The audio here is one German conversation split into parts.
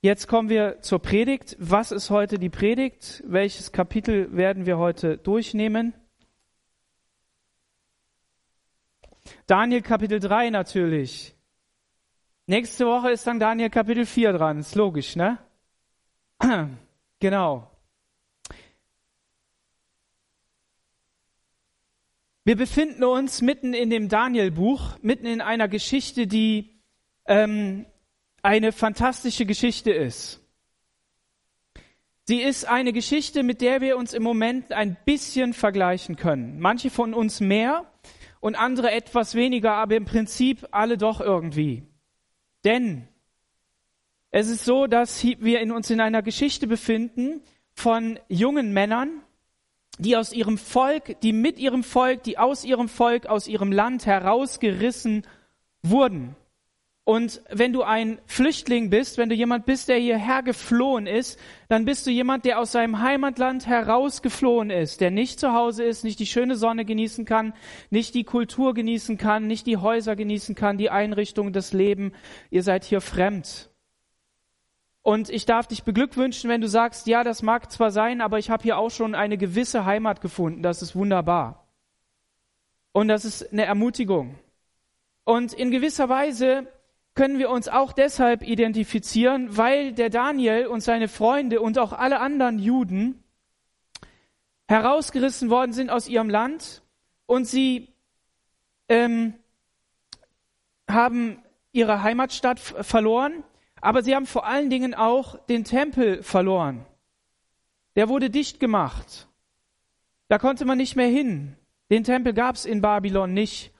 jetzt kommen wir zur Predigt. Was ist heute die Predigt? Welches Kapitel werden wir heute durchnehmen? Daniel Kapitel 3 natürlich. Nächste Woche ist dann Daniel Kapitel 4 dran. Ist logisch, ne? Genau. Wir befinden uns mitten in dem Daniel-Buch, mitten in einer Geschichte, die ähm, eine fantastische Geschichte ist. Sie ist eine Geschichte, mit der wir uns im Moment ein bisschen vergleichen können. Manche von uns mehr und andere etwas weniger, aber im Prinzip alle doch irgendwie. Denn es ist so, dass wir uns in einer Geschichte befinden von jungen Männern, die aus ihrem Volk, die mit ihrem Volk, die aus ihrem Volk, aus ihrem Land herausgerissen wurden. Und wenn du ein Flüchtling bist, wenn du jemand bist, der hierher geflohen ist, dann bist du jemand, der aus seinem Heimatland herausgeflohen ist, der nicht zu Hause ist, nicht die schöne Sonne genießen kann, nicht die Kultur genießen kann, nicht die Häuser genießen kann, die Einrichtungen, das Leben. Ihr seid hier fremd. Und ich darf dich beglückwünschen, wenn du sagst, ja, das mag zwar sein, aber ich habe hier auch schon eine gewisse Heimat gefunden. Das ist wunderbar. Und das ist eine Ermutigung. Und in gewisser Weise können wir uns auch deshalb identifizieren, weil der Daniel und seine Freunde und auch alle anderen Juden herausgerissen worden sind aus ihrem Land und sie ähm, haben ihre Heimatstadt verloren, aber sie haben vor allen Dingen auch den Tempel verloren. Der wurde dicht gemacht. Da konnte man nicht mehr hin. Den Tempel gab es in Babylon nicht.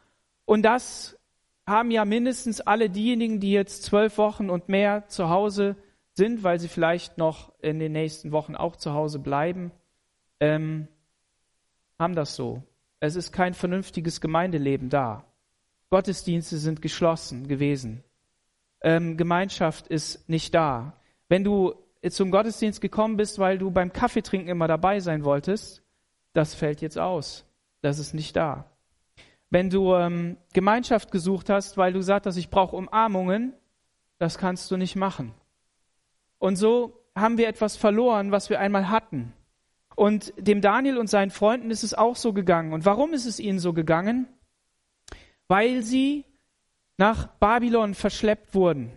Und das haben ja mindestens alle diejenigen, die jetzt zwölf Wochen und mehr zu Hause sind, weil sie vielleicht noch in den nächsten Wochen auch zu Hause bleiben, ähm, haben das so. Es ist kein vernünftiges Gemeindeleben da. Gottesdienste sind geschlossen gewesen. Ähm, Gemeinschaft ist nicht da. Wenn du zum Gottesdienst gekommen bist, weil du beim Kaffeetrinken immer dabei sein wolltest, das fällt jetzt aus. Das ist nicht da. Wenn du ähm, Gemeinschaft gesucht hast, weil du gesagt hast, ich brauche Umarmungen, das kannst du nicht machen. Und so haben wir etwas verloren, was wir einmal hatten. Und dem Daniel und seinen Freunden ist es auch so gegangen. Und warum ist es ihnen so gegangen? Weil sie nach Babylon verschleppt wurden.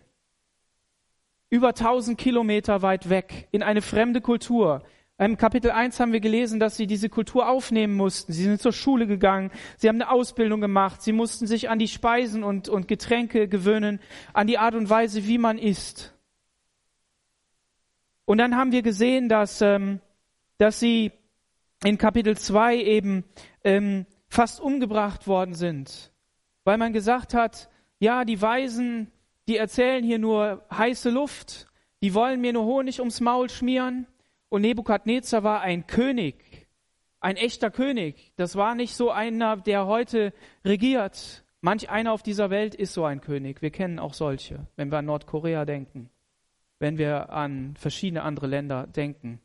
Über 1000 Kilometer weit weg, in eine fremde Kultur, im Kapitel 1 haben wir gelesen, dass sie diese Kultur aufnehmen mussten. Sie sind zur Schule gegangen, sie haben eine Ausbildung gemacht, sie mussten sich an die Speisen und, und Getränke gewöhnen, an die Art und Weise, wie man isst. Und dann haben wir gesehen, dass, ähm, dass sie in Kapitel 2 eben ähm, fast umgebracht worden sind, weil man gesagt hat, ja, die Weisen, die erzählen hier nur heiße Luft, die wollen mir nur Honig ums Maul schmieren und Nebukadnezar war ein König, ein echter König. Das war nicht so einer, der heute regiert. Manch einer auf dieser Welt ist so ein König. Wir kennen auch solche, wenn wir an Nordkorea denken, wenn wir an verschiedene andere Länder denken.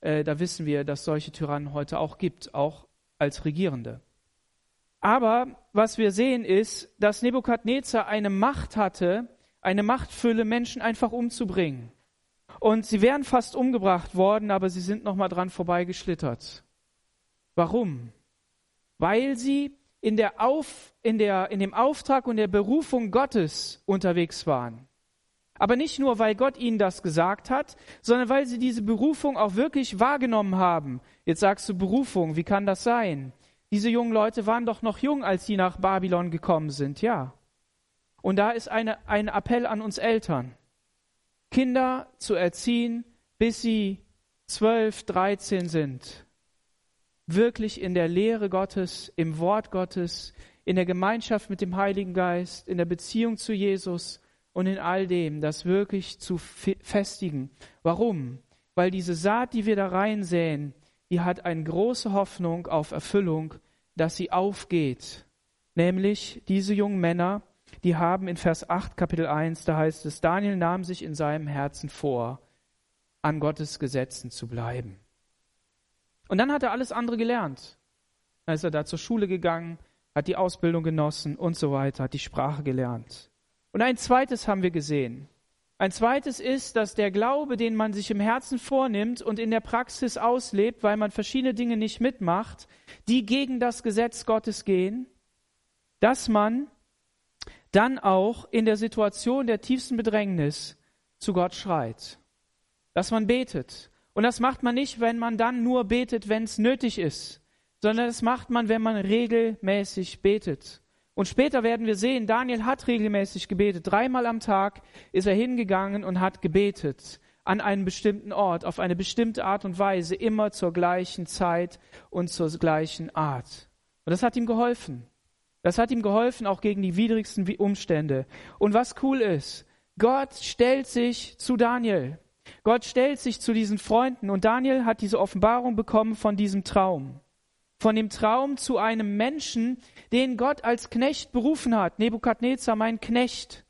Äh, da wissen wir, dass solche Tyrannen heute auch gibt, auch als Regierende. Aber was wir sehen ist, dass Nebukadnezar eine Macht hatte, eine Machtfülle, Menschen einfach umzubringen. Und sie wären fast umgebracht worden, aber sie sind nochmal dran vorbeigeschlittert. Warum? Weil sie in, der Auf, in, der, in dem Auftrag und der Berufung Gottes unterwegs waren. Aber nicht nur, weil Gott ihnen das gesagt hat, sondern weil sie diese Berufung auch wirklich wahrgenommen haben. Jetzt sagst du Berufung, wie kann das sein? Diese jungen Leute waren doch noch jung, als sie nach Babylon gekommen sind, ja. Und da ist eine, ein Appell an uns Eltern. Kinder zu erziehen, bis sie zwölf, dreizehn sind. Wirklich in der Lehre Gottes, im Wort Gottes, in der Gemeinschaft mit dem Heiligen Geist, in der Beziehung zu Jesus und in all dem, das wirklich zu festigen. Warum? Weil diese Saat, die wir da reinsäen, die hat eine große Hoffnung auf Erfüllung, dass sie aufgeht. Nämlich diese jungen Männer, die haben in Vers 8 Kapitel 1, da heißt es, Daniel nahm sich in seinem Herzen vor, an Gottes Gesetzen zu bleiben. Und dann hat er alles andere gelernt. Dann ist er da zur Schule gegangen, hat die Ausbildung genossen und so weiter, hat die Sprache gelernt. Und ein zweites haben wir gesehen. Ein zweites ist, dass der Glaube, den man sich im Herzen vornimmt und in der Praxis auslebt, weil man verschiedene Dinge nicht mitmacht, die gegen das Gesetz Gottes gehen, dass man dann auch in der Situation der tiefsten Bedrängnis zu Gott schreit. Dass man betet. Und das macht man nicht, wenn man dann nur betet, wenn es nötig ist, sondern das macht man, wenn man regelmäßig betet. Und später werden wir sehen, Daniel hat regelmäßig gebetet. Dreimal am Tag ist er hingegangen und hat gebetet an einem bestimmten Ort, auf eine bestimmte Art und Weise, immer zur gleichen Zeit und zur gleichen Art. Und das hat ihm geholfen. Das hat ihm geholfen, auch gegen die widrigsten Umstände. Und was cool ist, Gott stellt sich zu Daniel. Gott stellt sich zu diesen Freunden und Daniel hat diese Offenbarung bekommen von diesem Traum von dem Traum zu einem Menschen, den Gott als Knecht berufen hat. Nebukadnezar, mein Knecht.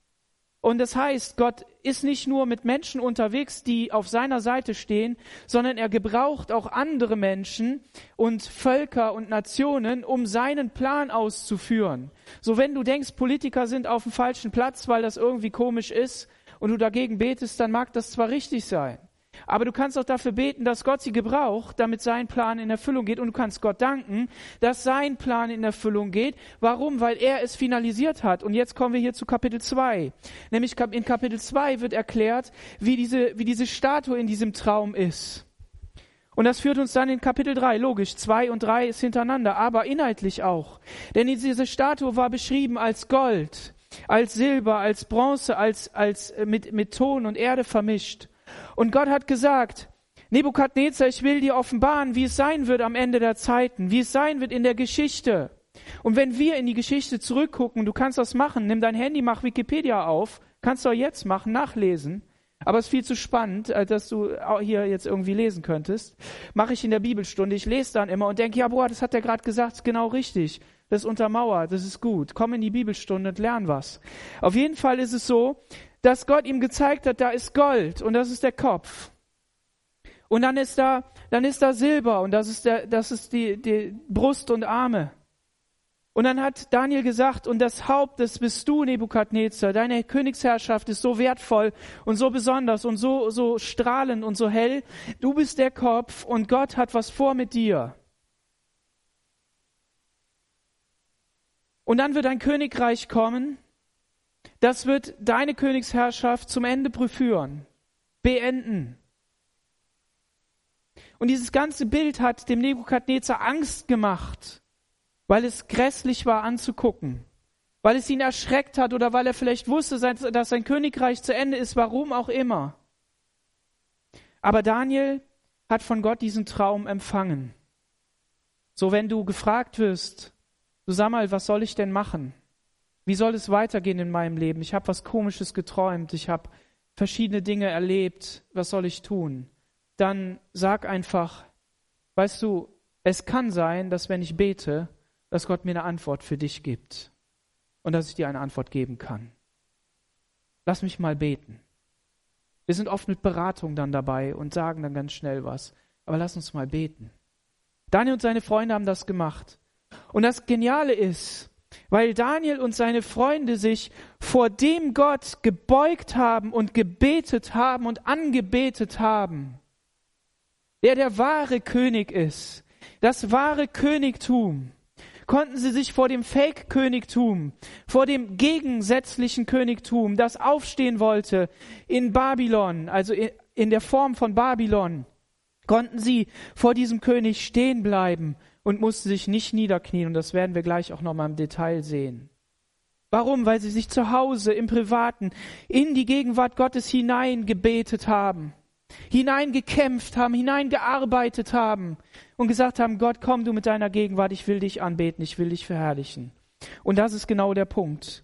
Und das heißt, Gott ist nicht nur mit Menschen unterwegs, die auf seiner Seite stehen, sondern er gebraucht auch andere Menschen und Völker und Nationen, um seinen Plan auszuführen. So wenn du denkst, Politiker sind auf dem falschen Platz, weil das irgendwie komisch ist und du dagegen betest, dann mag das zwar richtig sein. Aber du kannst auch dafür beten, dass Gott sie gebraucht, damit sein Plan in Erfüllung geht. Und du kannst Gott danken, dass sein Plan in Erfüllung geht. Warum? Weil er es finalisiert hat. Und jetzt kommen wir hier zu Kapitel 2. Nämlich in Kapitel 2 wird erklärt, wie diese, wie diese Statue in diesem Traum ist. Und das führt uns dann in Kapitel 3. Logisch, 2 und 3 ist hintereinander, aber inhaltlich auch. Denn diese Statue war beschrieben als Gold, als Silber, als Bronze, als, als äh, mit, mit Ton und Erde vermischt. Und Gott hat gesagt, Nebukadnezar, ich will dir offenbaren, wie es sein wird am Ende der Zeiten, wie es sein wird in der Geschichte. Und wenn wir in die Geschichte zurückgucken, du kannst das machen, nimm dein Handy, mach Wikipedia auf, kannst du auch jetzt machen, nachlesen. Aber es ist viel zu spannend, äh, dass du hier jetzt irgendwie lesen könntest. Mache ich in der Bibelstunde. Ich lese dann immer und denke, ja, boah, das hat er gerade gesagt, ist genau richtig. Das ist untermauert, das ist gut. Komm in die Bibelstunde und lern was. Auf jeden Fall ist es so, dass Gott ihm gezeigt hat, da ist Gold und das ist der Kopf. Und dann ist da, dann ist da Silber und das ist der, das ist die, die Brust und Arme. Und dann hat Daniel gesagt, und das Haupt, das bist du, Nebukadnezar. Deine Königsherrschaft ist so wertvoll und so besonders und so, so strahlend und so hell. Du bist der Kopf und Gott hat was vor mit dir. Und dann wird ein Königreich kommen, das wird deine Königsherrschaft zum Ende führen, beenden. Und dieses ganze Bild hat dem Nebukadnezar Angst gemacht, weil es grässlich war anzugucken, weil es ihn erschreckt hat oder weil er vielleicht wusste, dass sein Königreich zu Ende ist, warum auch immer. Aber Daniel hat von Gott diesen Traum empfangen. So, wenn du gefragt wirst, du sag mal, was soll ich denn machen? Wie soll es weitergehen in meinem Leben? Ich habe was Komisches geträumt, ich habe verschiedene Dinge erlebt, was soll ich tun? Dann sag einfach, weißt du, es kann sein, dass wenn ich bete, dass Gott mir eine Antwort für dich gibt und dass ich dir eine Antwort geben kann. Lass mich mal beten. Wir sind oft mit Beratung dann dabei und sagen dann ganz schnell was, aber lass uns mal beten. Daniel und seine Freunde haben das gemacht. Und das Geniale ist, weil Daniel und seine Freunde sich vor dem Gott gebeugt haben und gebetet haben und angebetet haben, der der wahre König ist, das wahre Königtum, konnten sie sich vor dem Fake-Königtum, vor dem gegensätzlichen Königtum, das aufstehen wollte in Babylon, also in der Form von Babylon, konnten sie vor diesem König stehen bleiben und mussten sich nicht niederknien. Und das werden wir gleich auch nochmal im Detail sehen. Warum? Weil sie sich zu Hause im Privaten in die Gegenwart Gottes hineingebetet haben, hineingekämpft haben, hineingearbeitet haben und gesagt haben, Gott, komm du mit deiner Gegenwart, ich will dich anbeten, ich will dich verherrlichen. Und das ist genau der Punkt.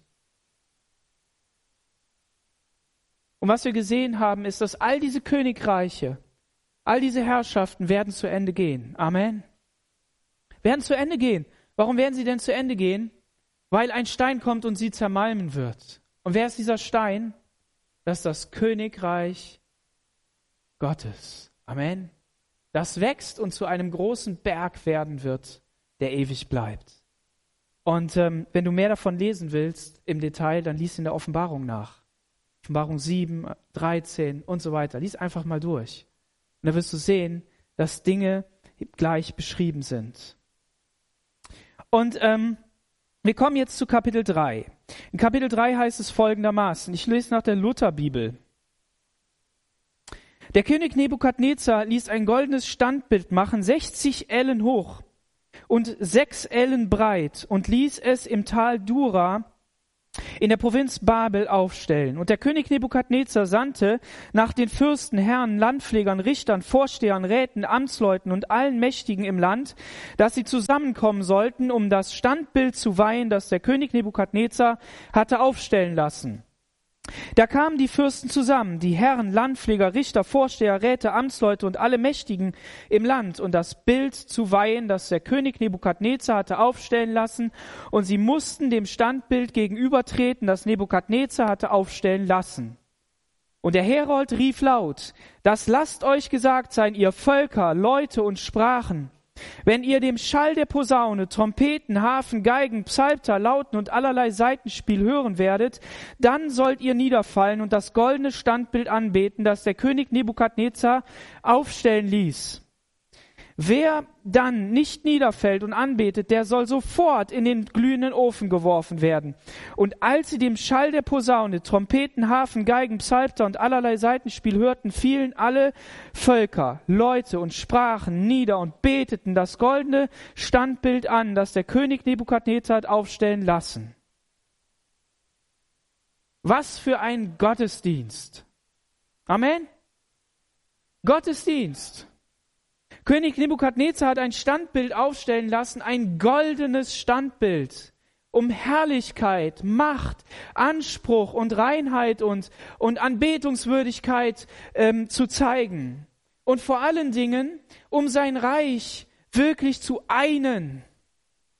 Und was wir gesehen haben, ist, dass all diese Königreiche, all diese Herrschaften werden zu Ende gehen. Amen werden zu Ende gehen. Warum werden sie denn zu Ende gehen? Weil ein Stein kommt und sie zermalmen wird. Und wer ist dieser Stein? Das ist das Königreich Gottes. Amen. Das wächst und zu einem großen Berg werden wird, der ewig bleibt. Und ähm, wenn du mehr davon lesen willst im Detail, dann lies in der Offenbarung nach. Offenbarung 7, 13 und so weiter. Lies einfach mal durch. Und da wirst du sehen, dass Dinge gleich beschrieben sind. Und ähm, wir kommen jetzt zu Kapitel 3. In Kapitel 3 heißt es folgendermaßen, ich lese nach der Lutherbibel. Der König Nebukadnezar ließ ein goldenes Standbild machen, 60 Ellen hoch und sechs Ellen breit und ließ es im Tal Dura in der Provinz Babel aufstellen. Und der König Nebukadnezar sandte nach den Fürsten, Herren, Landpflegern, Richtern, Vorstehern, Räten, Amtsleuten und allen Mächtigen im Land, dass sie zusammenkommen sollten, um das Standbild zu weihen, das der König Nebukadnezar hatte aufstellen lassen. Da kamen die Fürsten zusammen, die Herren, Landpfleger, Richter, Vorsteher, Räte, Amtsleute und alle Mächtigen im Land, und das Bild zu weihen, das der König Nebukadnezar hatte aufstellen lassen, und sie mussten dem Standbild gegenübertreten, das Nebukadnezar hatte aufstellen lassen. Und der Herold rief laut, das lasst euch gesagt sein, ihr Völker, Leute und Sprachen, wenn ihr dem Schall der Posaune, Trompeten, Hafen, Geigen, Psalter, Lauten und allerlei Seitenspiel hören werdet, dann sollt ihr niederfallen und das goldene Standbild anbeten, das der König Nebukadnezar aufstellen ließ. Wer dann nicht niederfällt und anbetet, der soll sofort in den glühenden Ofen geworfen werden. Und als sie dem Schall der Posaune, Trompeten, Hafen, Geigen, Psalter und allerlei Seitenspiel hörten, fielen alle Völker, Leute und Sprachen nieder und beteten das goldene Standbild an, das der König Nebukadnezar hat aufstellen lassen. Was für ein Gottesdienst. Amen. Gottesdienst. König Nebukadnezar hat ein Standbild aufstellen lassen, ein goldenes Standbild, um Herrlichkeit, Macht, Anspruch und Reinheit und, und Anbetungswürdigkeit ähm, zu zeigen. Und vor allen Dingen, um sein Reich wirklich zu einen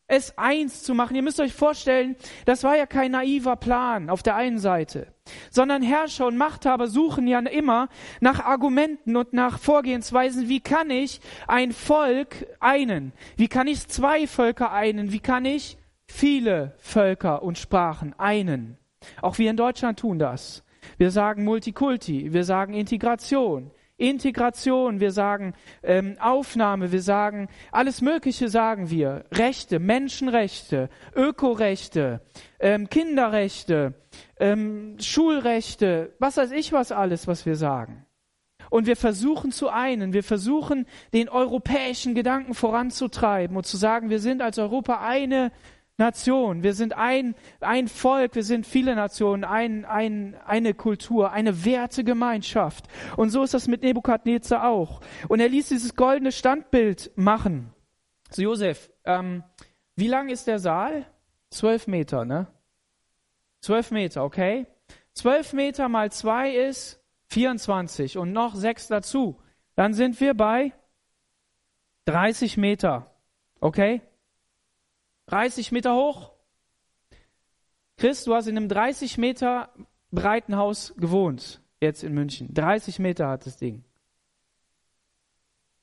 es eins zu machen. Ihr müsst euch vorstellen, das war ja kein naiver Plan auf der einen Seite, sondern Herrscher und Machthaber suchen ja immer nach Argumenten und nach Vorgehensweisen. Wie kann ich ein Volk einen? Wie kann ich zwei Völker einen? Wie kann ich viele Völker und Sprachen einen? Auch wir in Deutschland tun das. Wir sagen Multikulti, wir sagen Integration, Integration, wir sagen ähm, Aufnahme, wir sagen alles Mögliche sagen wir. Rechte, Menschenrechte, Ökorechte, ähm, Kinderrechte, ähm, Schulrechte, was weiß ich was alles, was wir sagen. Und wir versuchen zu einen, wir versuchen den europäischen Gedanken voranzutreiben und zu sagen, wir sind als Europa eine Nation. Wir sind ein, ein Volk, wir sind viele Nationen, ein, ein, eine Kultur, eine Wertegemeinschaft. Und so ist das mit Nebukadnezar auch. Und er ließ dieses goldene Standbild machen. So, Josef, ähm, wie lang ist der Saal? Zwölf Meter, ne? Zwölf Meter, okay? Zwölf Meter mal zwei ist 24 und noch sechs dazu. Dann sind wir bei 30 Meter, okay? 30 Meter hoch. Chris, du hast in einem 30 Meter breiten Haus gewohnt, jetzt in München. 30 Meter hat das Ding.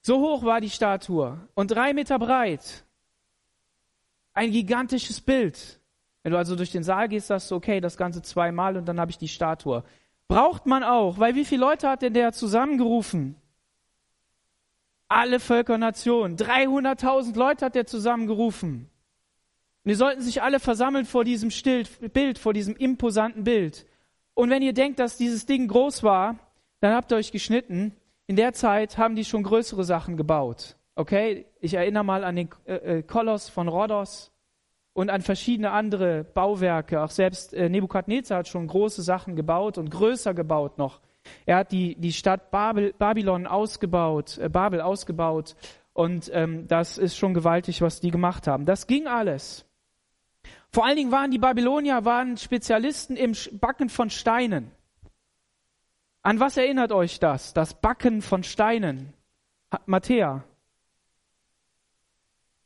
So hoch war die Statue und drei Meter breit. Ein gigantisches Bild. Wenn du also durch den Saal gehst, sagst du, okay, das Ganze zweimal und dann habe ich die Statue. Braucht man auch, weil wie viele Leute hat denn der zusammengerufen? Alle Völker Nationen. 300.000 Leute hat der zusammengerufen. Und die sollten sich alle versammeln vor diesem Bild, vor diesem imposanten Bild. Und wenn ihr denkt, dass dieses Ding groß war, dann habt ihr euch geschnitten. In der Zeit haben die schon größere Sachen gebaut. Okay? Ich erinnere mal an den äh, äh Koloss von Rhodos und an verschiedene andere Bauwerke. Auch selbst äh, Nebukadnezar hat schon große Sachen gebaut und größer gebaut noch. Er hat die, die Stadt Babel, Babylon ausgebaut, äh, Babel ausgebaut. Und ähm, das ist schon gewaltig, was die gemacht haben. Das ging alles. Vor allen Dingen waren die Babylonier waren Spezialisten im Backen von Steinen. An was erinnert euch das? Das Backen von Steinen. Matthäa.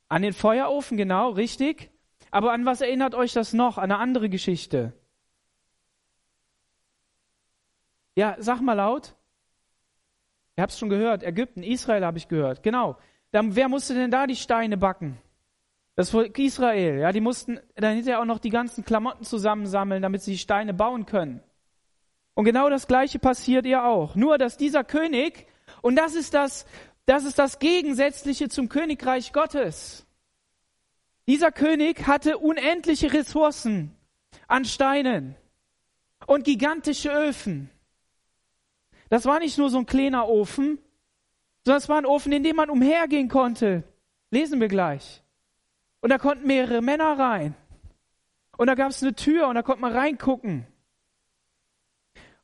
An den Feuerofen, genau, richtig. Aber an was erinnert euch das noch? An eine andere Geschichte. Ja, sag mal laut. Ihr habt es schon gehört. Ägypten, Israel habe ich gehört. Genau. Dann, wer musste denn da die Steine backen? Das Volk Israel, ja, die mussten dann hinterher auch noch die ganzen Klamotten zusammensammeln, damit sie die Steine bauen können. Und genau das Gleiche passiert ihr auch. Nur, dass dieser König, und das ist das, das ist das Gegensätzliche zum Königreich Gottes. Dieser König hatte unendliche Ressourcen an Steinen und gigantische Öfen. Das war nicht nur so ein kleiner Ofen, sondern es war ein Ofen, in dem man umhergehen konnte. Lesen wir gleich. Und da konnten mehrere Männer rein. Und da gab es eine Tür und da konnte man reingucken.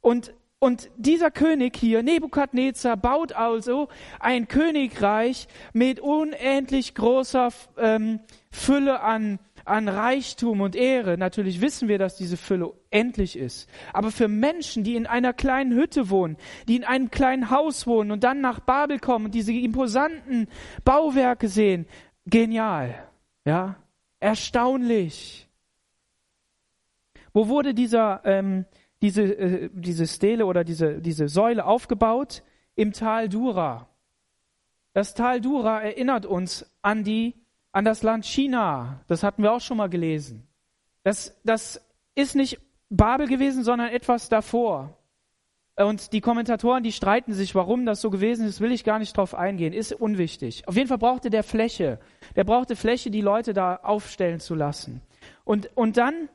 Und, und dieser König hier, Nebukadnezar, baut also ein Königreich mit unendlich großer ähm, Fülle an an Reichtum und Ehre. Natürlich wissen wir, dass diese Fülle endlich ist. Aber für Menschen, die in einer kleinen Hütte wohnen, die in einem kleinen Haus wohnen und dann nach Babel kommen und diese imposanten Bauwerke sehen, genial. Ja, erstaunlich. Wo wurde dieser, ähm, diese, äh, diese Stele oder diese, diese Säule aufgebaut? Im Tal Dura. Das Tal Dura erinnert uns an die an das Land China. Das hatten wir auch schon mal gelesen. Das, das ist nicht Babel gewesen, sondern etwas davor. Und die Kommentatoren, die streiten sich, warum das so gewesen ist, will ich gar nicht drauf eingehen, ist unwichtig. Auf jeden Fall brauchte der Fläche. Der brauchte Fläche, die Leute da aufstellen zu lassen. Und, und dann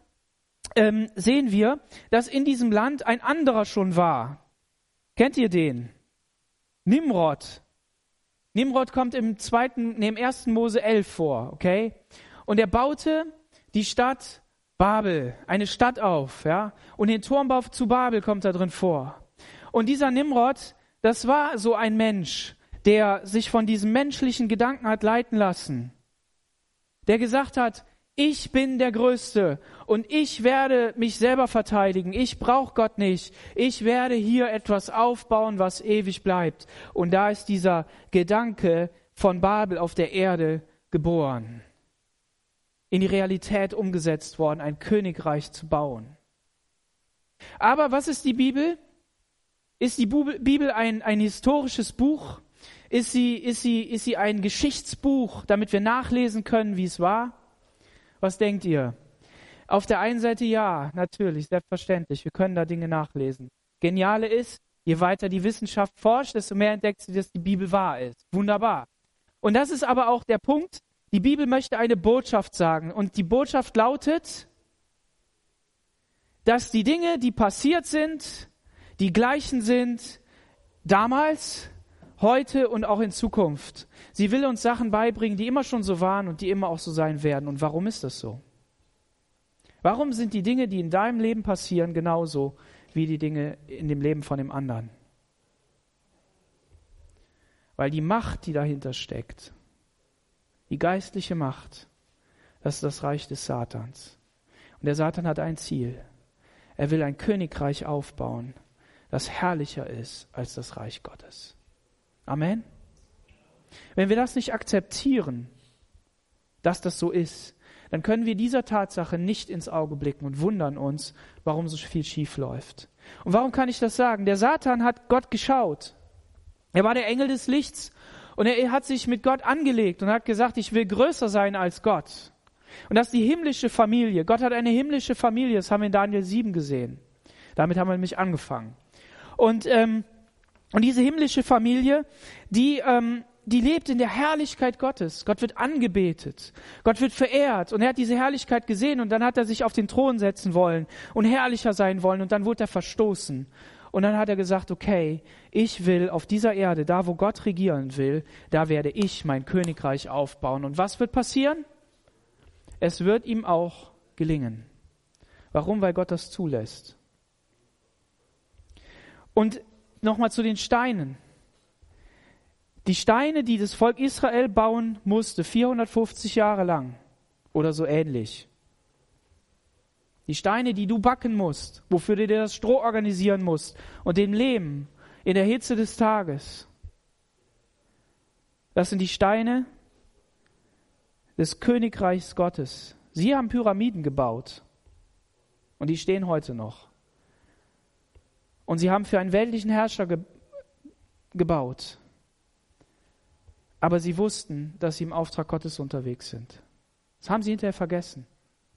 ähm, sehen wir, dass in diesem Land ein anderer schon war. Kennt ihr den? Nimrod. Nimrod kommt im zweiten, nee, im ersten Mose 11 vor, okay? Und er baute die Stadt Babel, eine Stadt auf, ja? Und den Turmbau zu Babel kommt da drin vor. Und dieser Nimrod, das war so ein Mensch, der sich von diesem menschlichen Gedanken hat leiten lassen. Der gesagt hat, ich bin der Größte und ich werde mich selber verteidigen. Ich brauche Gott nicht. Ich werde hier etwas aufbauen, was ewig bleibt. Und da ist dieser Gedanke von Babel auf der Erde geboren. In die Realität umgesetzt worden, ein Königreich zu bauen. Aber was ist die Bibel? Ist die Bibel ein, ein historisches Buch? Ist sie, ist, sie, ist sie ein Geschichtsbuch, damit wir nachlesen können, wie es war? Was denkt ihr? Auf der einen Seite ja, natürlich, selbstverständlich. Wir können da Dinge nachlesen. Geniale ist, je weiter die Wissenschaft forscht, desto mehr entdeckt sie, dass die Bibel wahr ist. Wunderbar. Und das ist aber auch der Punkt. Die Bibel möchte eine Botschaft sagen. Und die Botschaft lautet, dass die Dinge, die passiert sind, die gleichen sind damals, heute und auch in Zukunft. Sie will uns Sachen beibringen, die immer schon so waren und die immer auch so sein werden. Und warum ist das so? Warum sind die Dinge, die in deinem Leben passieren, genauso wie die Dinge in dem Leben von dem anderen? Weil die Macht, die dahinter steckt, die geistliche Macht, das ist das Reich des Satans. Und der Satan hat ein Ziel. Er will ein Königreich aufbauen, das herrlicher ist als das Reich Gottes. Amen. Wenn wir das nicht akzeptieren, dass das so ist, dann können wir dieser Tatsache nicht ins Auge blicken und wundern uns, warum so viel schief läuft. Und warum kann ich das sagen? Der Satan hat Gott geschaut. Er war der Engel des Lichts und er hat sich mit Gott angelegt und hat gesagt, ich will größer sein als Gott. Und das ist die himmlische Familie. Gott hat eine himmlische Familie, das haben wir in Daniel 7 gesehen. Damit haben wir nämlich angefangen. Und ähm, und diese himmlische Familie, die, ähm, die lebt in der Herrlichkeit Gottes. Gott wird angebetet. Gott wird verehrt. Und er hat diese Herrlichkeit gesehen und dann hat er sich auf den Thron setzen wollen und herrlicher sein wollen und dann wurde er verstoßen. Und dann hat er gesagt, okay, ich will auf dieser Erde, da wo Gott regieren will, da werde ich mein Königreich aufbauen. Und was wird passieren? Es wird ihm auch gelingen. Warum? Weil Gott das zulässt. Und nochmal zu den Steinen. Die Steine, die das Volk Israel bauen musste, 450 Jahre lang oder so ähnlich. Die Steine, die du backen musst, wofür du dir das Stroh organisieren musst und den Lehm in der Hitze des Tages. Das sind die Steine des Königreichs Gottes. Sie haben Pyramiden gebaut und die stehen heute noch. Und sie haben für einen weltlichen Herrscher ge gebaut. Aber sie wussten, dass sie im Auftrag Gottes unterwegs sind. Das haben sie hinterher vergessen.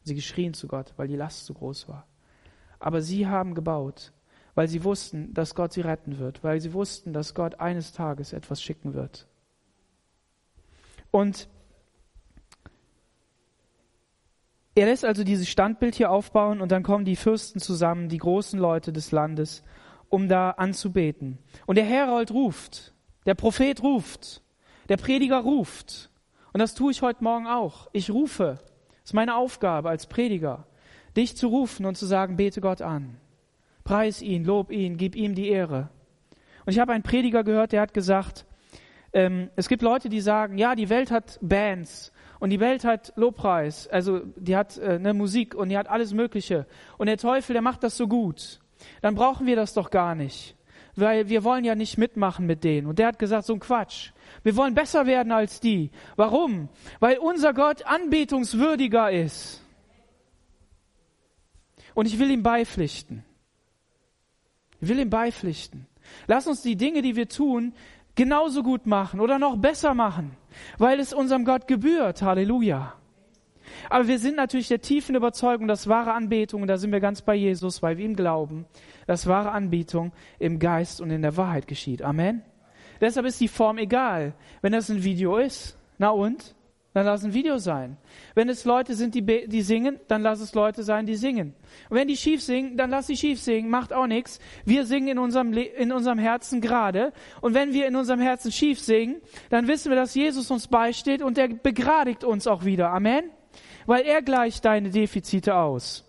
Sie geschrien zu Gott, weil die Last zu groß war. Aber sie haben gebaut, weil sie wussten, dass Gott sie retten wird, weil sie wussten, dass Gott eines Tages etwas schicken wird. Und er lässt also dieses Standbild hier aufbauen und dann kommen die Fürsten zusammen, die großen Leute des Landes, um da anzubeten. Und der Herold ruft, der Prophet ruft, der Prediger ruft. Und das tue ich heute Morgen auch. Ich rufe. Das ist meine Aufgabe als Prediger, dich zu rufen und zu sagen, bete Gott an. Preis ihn, lob ihn, gib ihm die Ehre. Und ich habe einen Prediger gehört, der hat gesagt, ähm, es gibt Leute, die sagen, ja, die Welt hat Bands und die Welt hat Lobpreis, also die hat äh, eine Musik und die hat alles Mögliche. Und der Teufel, der macht das so gut. Dann brauchen wir das doch gar nicht, weil wir wollen ja nicht mitmachen mit denen. Und der hat gesagt, so ein Quatsch. Wir wollen besser werden als die. Warum? Weil unser Gott anbetungswürdiger ist. Und ich will ihm beipflichten. Ich will ihm beipflichten. Lass uns die Dinge, die wir tun, genauso gut machen oder noch besser machen, weil es unserem Gott gebührt. Halleluja. Aber wir sind natürlich der tiefen Überzeugung, dass wahre Anbetung, und da sind wir ganz bei Jesus, weil wir ihm glauben, dass wahre Anbetung im Geist und in der Wahrheit geschieht. Amen. Deshalb ist die Form egal. Wenn das ein Video ist, na und? Dann lass ein Video sein. Wenn es Leute sind, die, die singen, dann lass es Leute sein, die singen. Und wenn die schief singen, dann lass sie schief singen, macht auch nichts. Wir singen in unserem, in unserem Herzen gerade. Und wenn wir in unserem Herzen schief singen, dann wissen wir, dass Jesus uns beisteht und er begradigt uns auch wieder. Amen? Weil er gleicht deine Defizite aus.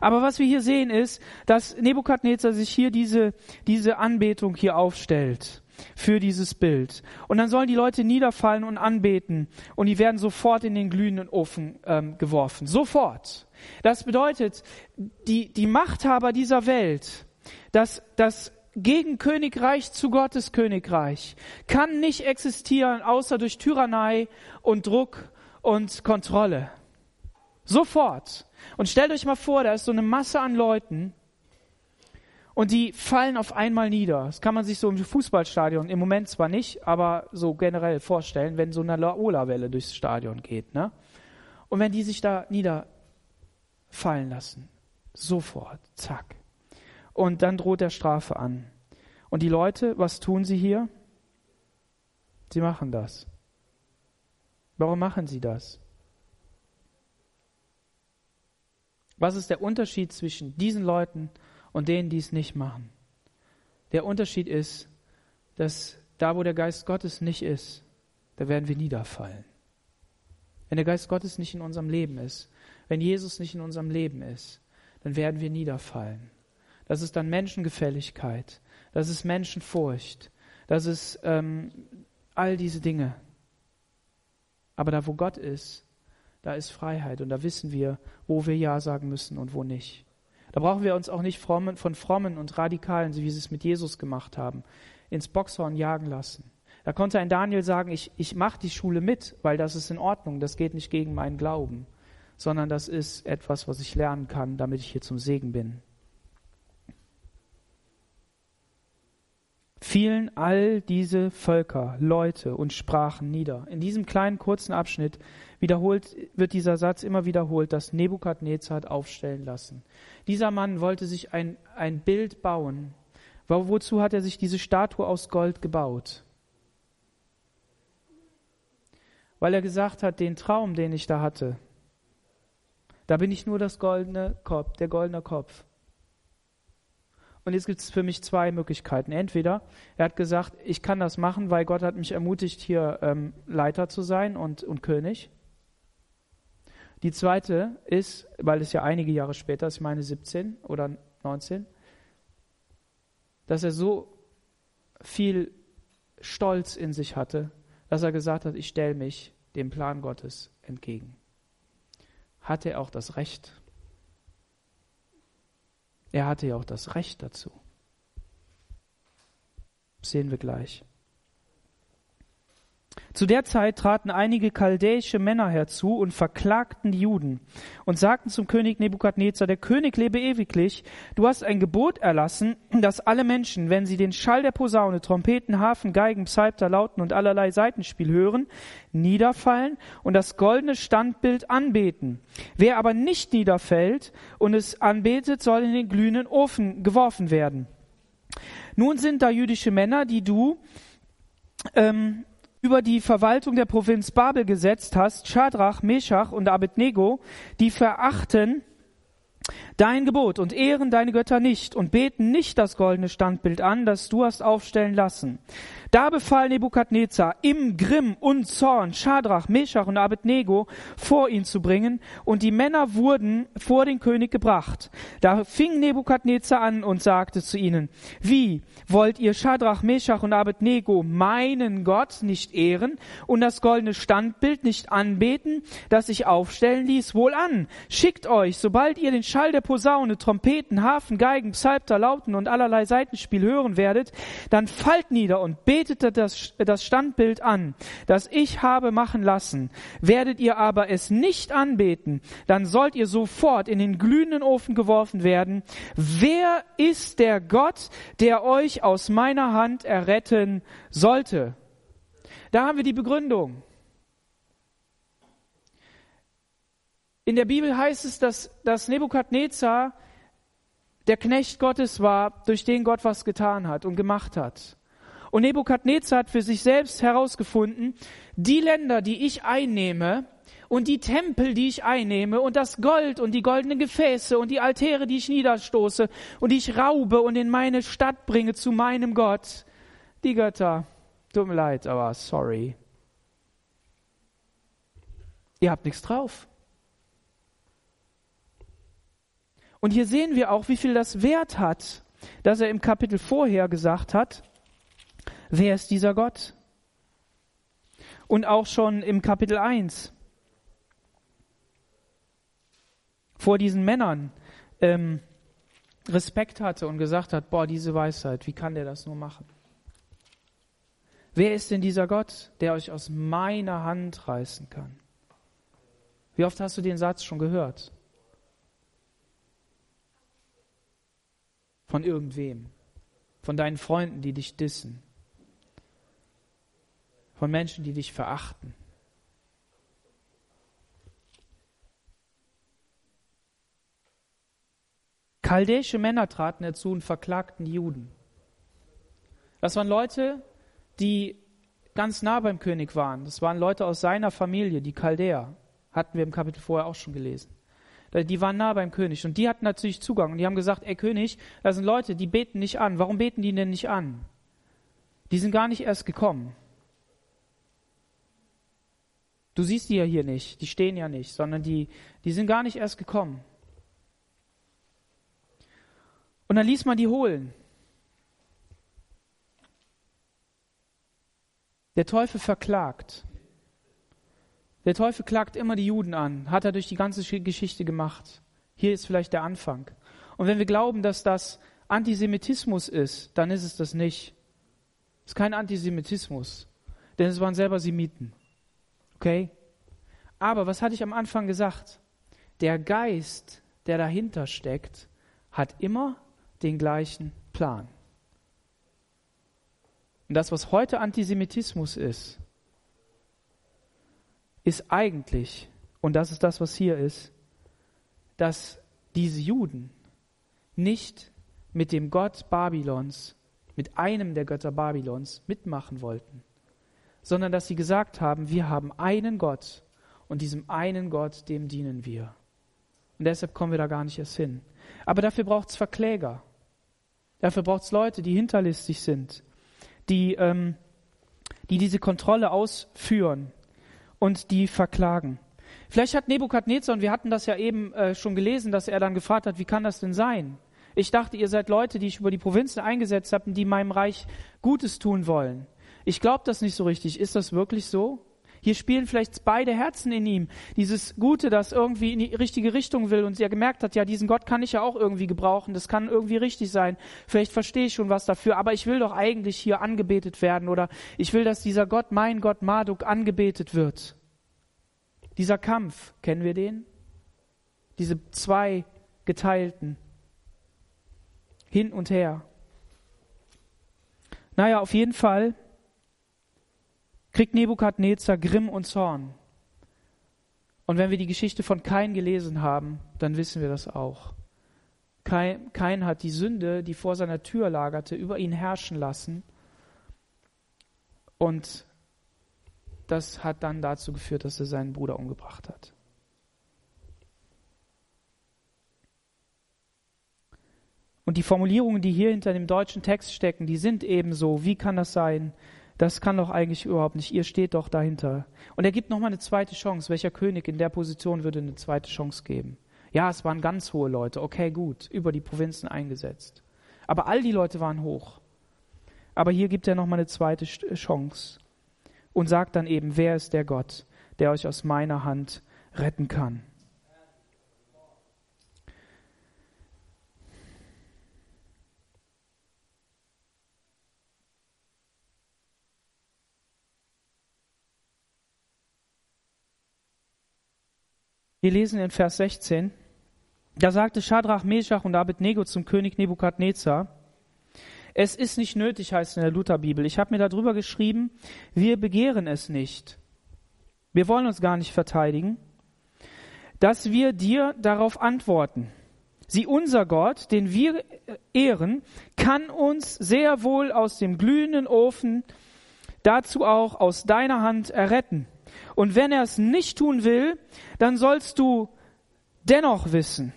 Aber was wir hier sehen ist, dass Nebukadnezar sich hier diese, diese Anbetung hier aufstellt für dieses Bild. Und dann sollen die Leute niederfallen und anbeten und die werden sofort in den glühenden Ofen ähm, geworfen. Sofort. Das bedeutet, die, die Machthaber dieser Welt, das, das Gegenkönigreich zu Gottes Königreich kann nicht existieren, außer durch Tyrannei und Druck und Kontrolle. Sofort. Und stellt euch mal vor, da ist so eine Masse an Leuten, und die fallen auf einmal nieder. Das kann man sich so im Fußballstadion im Moment zwar nicht, aber so generell vorstellen, wenn so eine Laola-Welle durchs Stadion geht. Ne? Und wenn die sich da niederfallen lassen, sofort, zack. Und dann droht der Strafe an. Und die Leute, was tun sie hier? Sie machen das. Warum machen sie das? Was ist der Unterschied zwischen diesen Leuten und denen, die es nicht machen. Der Unterschied ist, dass da, wo der Geist Gottes nicht ist, da werden wir niederfallen. Wenn der Geist Gottes nicht in unserem Leben ist, wenn Jesus nicht in unserem Leben ist, dann werden wir niederfallen. Das ist dann Menschengefälligkeit, das ist Menschenfurcht, das ist ähm, all diese Dinge. Aber da, wo Gott ist, da ist Freiheit und da wissen wir, wo wir Ja sagen müssen und wo nicht. Da brauchen wir uns auch nicht von frommen und radikalen, so wie sie es mit Jesus gemacht haben, ins Boxhorn jagen lassen. Da konnte ein Daniel sagen, ich, ich mache die Schule mit, weil das ist in Ordnung, das geht nicht gegen meinen Glauben, sondern das ist etwas, was ich lernen kann, damit ich hier zum Segen bin. Fielen all diese Völker, Leute und Sprachen nieder. In diesem kleinen kurzen Abschnitt wiederholt, wird dieser Satz immer wiederholt, dass Nebukadnezar hat aufstellen lassen. Dieser Mann wollte sich ein, ein Bild bauen. Wozu hat er sich diese Statue aus Gold gebaut? Weil er gesagt hat, den Traum, den ich da hatte, da bin ich nur das goldene Kopf, der goldene Kopf. Und jetzt gibt es für mich zwei Möglichkeiten. Entweder er hat gesagt, ich kann das machen, weil Gott hat mich ermutigt, hier ähm, Leiter zu sein und, und König. Die zweite ist, weil es ja einige Jahre später ist, ich meine 17 oder 19, dass er so viel Stolz in sich hatte, dass er gesagt hat, ich stelle mich dem Plan Gottes entgegen. Hatte er auch das Recht, er hatte ja auch das Recht dazu. Sehen wir gleich. Zu der Zeit traten einige chaldäische Männer herzu und verklagten die Juden und sagten zum König Nebukadnezar, der König lebe ewiglich, du hast ein Gebot erlassen, dass alle Menschen, wenn sie den Schall der Posaune, Trompeten, Hafen, Geigen, Psalter, Lauten und allerlei Seitenspiel hören, niederfallen und das goldene Standbild anbeten. Wer aber nicht niederfällt und es anbetet, soll in den glühenden Ofen geworfen werden. Nun sind da jüdische Männer, die du ähm, über die Verwaltung der Provinz Babel gesetzt hast, Schadrach, Meshach und Abednego, die verachten dein Gebot und ehren deine Götter nicht und beten nicht das goldene Standbild an, das du hast aufstellen lassen. Da befahl Nebukadnezar im Grimm und Zorn Schadrach, Meshach und Abednego vor ihn zu bringen, und die Männer wurden vor den König gebracht. Da fing Nebukadnezar an und sagte zu ihnen, wie wollt ihr Schadrach, Meshach und Abednego meinen Gott nicht ehren und das goldene Standbild nicht anbeten, das ich aufstellen ließ? Wohl an, schickt euch, sobald ihr den Schall der Posaune, Trompeten, Hafen, Geigen, Psalter, Lauten und allerlei Seitenspiel hören werdet, dann fallt nieder und betet das, das Standbild an, das ich habe machen lassen. Werdet ihr aber es nicht anbeten, dann sollt ihr sofort in den glühenden Ofen geworfen werden. Wer ist der Gott, der euch aus meiner Hand erretten sollte? Da haben wir die Begründung. In der Bibel heißt es, dass, dass Nebukadnezar der Knecht Gottes war, durch den Gott was getan hat und gemacht hat. Und Nebukadnezar hat für sich selbst herausgefunden, die Länder, die ich einnehme, und die Tempel, die ich einnehme, und das Gold und die goldenen Gefäße und die Altäre, die ich niederstoße und die ich raube und in meine Stadt bringe zu meinem Gott, die Götter, tut mir leid, aber sorry. Ihr habt nichts drauf. Und hier sehen wir auch, wie viel das Wert hat, dass er im Kapitel vorher gesagt hat, Wer ist dieser Gott? Und auch schon im Kapitel 1 vor diesen Männern ähm, Respekt hatte und gesagt hat, boah, diese Weisheit, wie kann der das nur machen? Wer ist denn dieser Gott, der euch aus meiner Hand reißen kann? Wie oft hast du den Satz schon gehört? Von irgendwem. Von deinen Freunden, die dich dissen von Menschen, die dich verachten. Chaldäische Männer traten herzu und verklagten Juden. Das waren Leute, die ganz nah beim König waren. Das waren Leute aus seiner Familie, die Chaldäer. Hatten wir im Kapitel vorher auch schon gelesen. Die waren nah beim König und die hatten natürlich Zugang und die haben gesagt, ey König, da sind Leute, die beten nicht an. Warum beten die denn nicht an? Die sind gar nicht erst gekommen. Du siehst die ja hier nicht, die stehen ja nicht, sondern die, die sind gar nicht erst gekommen. Und dann ließ man die holen. Der Teufel verklagt. Der Teufel klagt immer die Juden an, hat er durch die ganze Geschichte gemacht. Hier ist vielleicht der Anfang. Und wenn wir glauben, dass das Antisemitismus ist, dann ist es das nicht. Es ist kein Antisemitismus, denn es waren selber Semiten. Okay? Aber was hatte ich am Anfang gesagt? Der Geist, der dahinter steckt, hat immer den gleichen Plan. Und das, was heute Antisemitismus ist, ist eigentlich, und das ist das, was hier ist, dass diese Juden nicht mit dem Gott Babylons, mit einem der Götter Babylons mitmachen wollten, sondern dass sie gesagt haben, wir haben einen Gott und diesem einen Gott, dem dienen wir. Und deshalb kommen wir da gar nicht erst hin. Aber dafür braucht es Verkläger. Dafür braucht es Leute, die hinterlistig sind, die, ähm, die diese Kontrolle ausführen und die verklagen. Vielleicht hat Nebukadnezar, und wir hatten das ja eben äh, schon gelesen, dass er dann gefragt hat, wie kann das denn sein? Ich dachte, ihr seid Leute, die ich über die Provinzen eingesetzt habe, die meinem Reich Gutes tun wollen. Ich glaube das nicht so richtig. Ist das wirklich so? Hier spielen vielleicht beide Herzen in ihm. Dieses Gute, das irgendwie in die richtige Richtung will und er gemerkt hat, ja, diesen Gott kann ich ja auch irgendwie gebrauchen. Das kann irgendwie richtig sein. Vielleicht verstehe ich schon was dafür, aber ich will doch eigentlich hier angebetet werden oder ich will, dass dieser Gott, mein Gott Marduk, angebetet wird. Dieser Kampf, kennen wir den? Diese zwei geteilten. Hin und her. Naja, auf jeden Fall kriegt Nebukadnezar Grimm und Zorn. Und wenn wir die Geschichte von Kain gelesen haben, dann wissen wir das auch. Kain, Kain hat die Sünde, die vor seiner Tür lagerte, über ihn herrschen lassen. Und das hat dann dazu geführt, dass er seinen Bruder umgebracht hat. Und die Formulierungen, die hier hinter dem deutschen Text stecken, die sind ebenso. Wie kann das sein? Das kann doch eigentlich überhaupt nicht. Ihr steht doch dahinter. Und er gibt nochmal eine zweite Chance. Welcher König in der Position würde eine zweite Chance geben? Ja, es waren ganz hohe Leute. Okay, gut. Über die Provinzen eingesetzt. Aber all die Leute waren hoch. Aber hier gibt er nochmal eine zweite Chance. Und sagt dann eben, wer ist der Gott, der euch aus meiner Hand retten kann? Wir lesen in Vers 16, da sagte Schadrach, Meshach und Abednego zum König Nebukadnezar, es ist nicht nötig, heißt in der Lutherbibel. Ich habe mir darüber geschrieben, wir begehren es nicht. Wir wollen uns gar nicht verteidigen, dass wir dir darauf antworten. Sie, unser Gott, den wir ehren, kann uns sehr wohl aus dem glühenden Ofen, dazu auch aus deiner Hand erretten. Und wenn er es nicht tun will, dann sollst du dennoch wissen,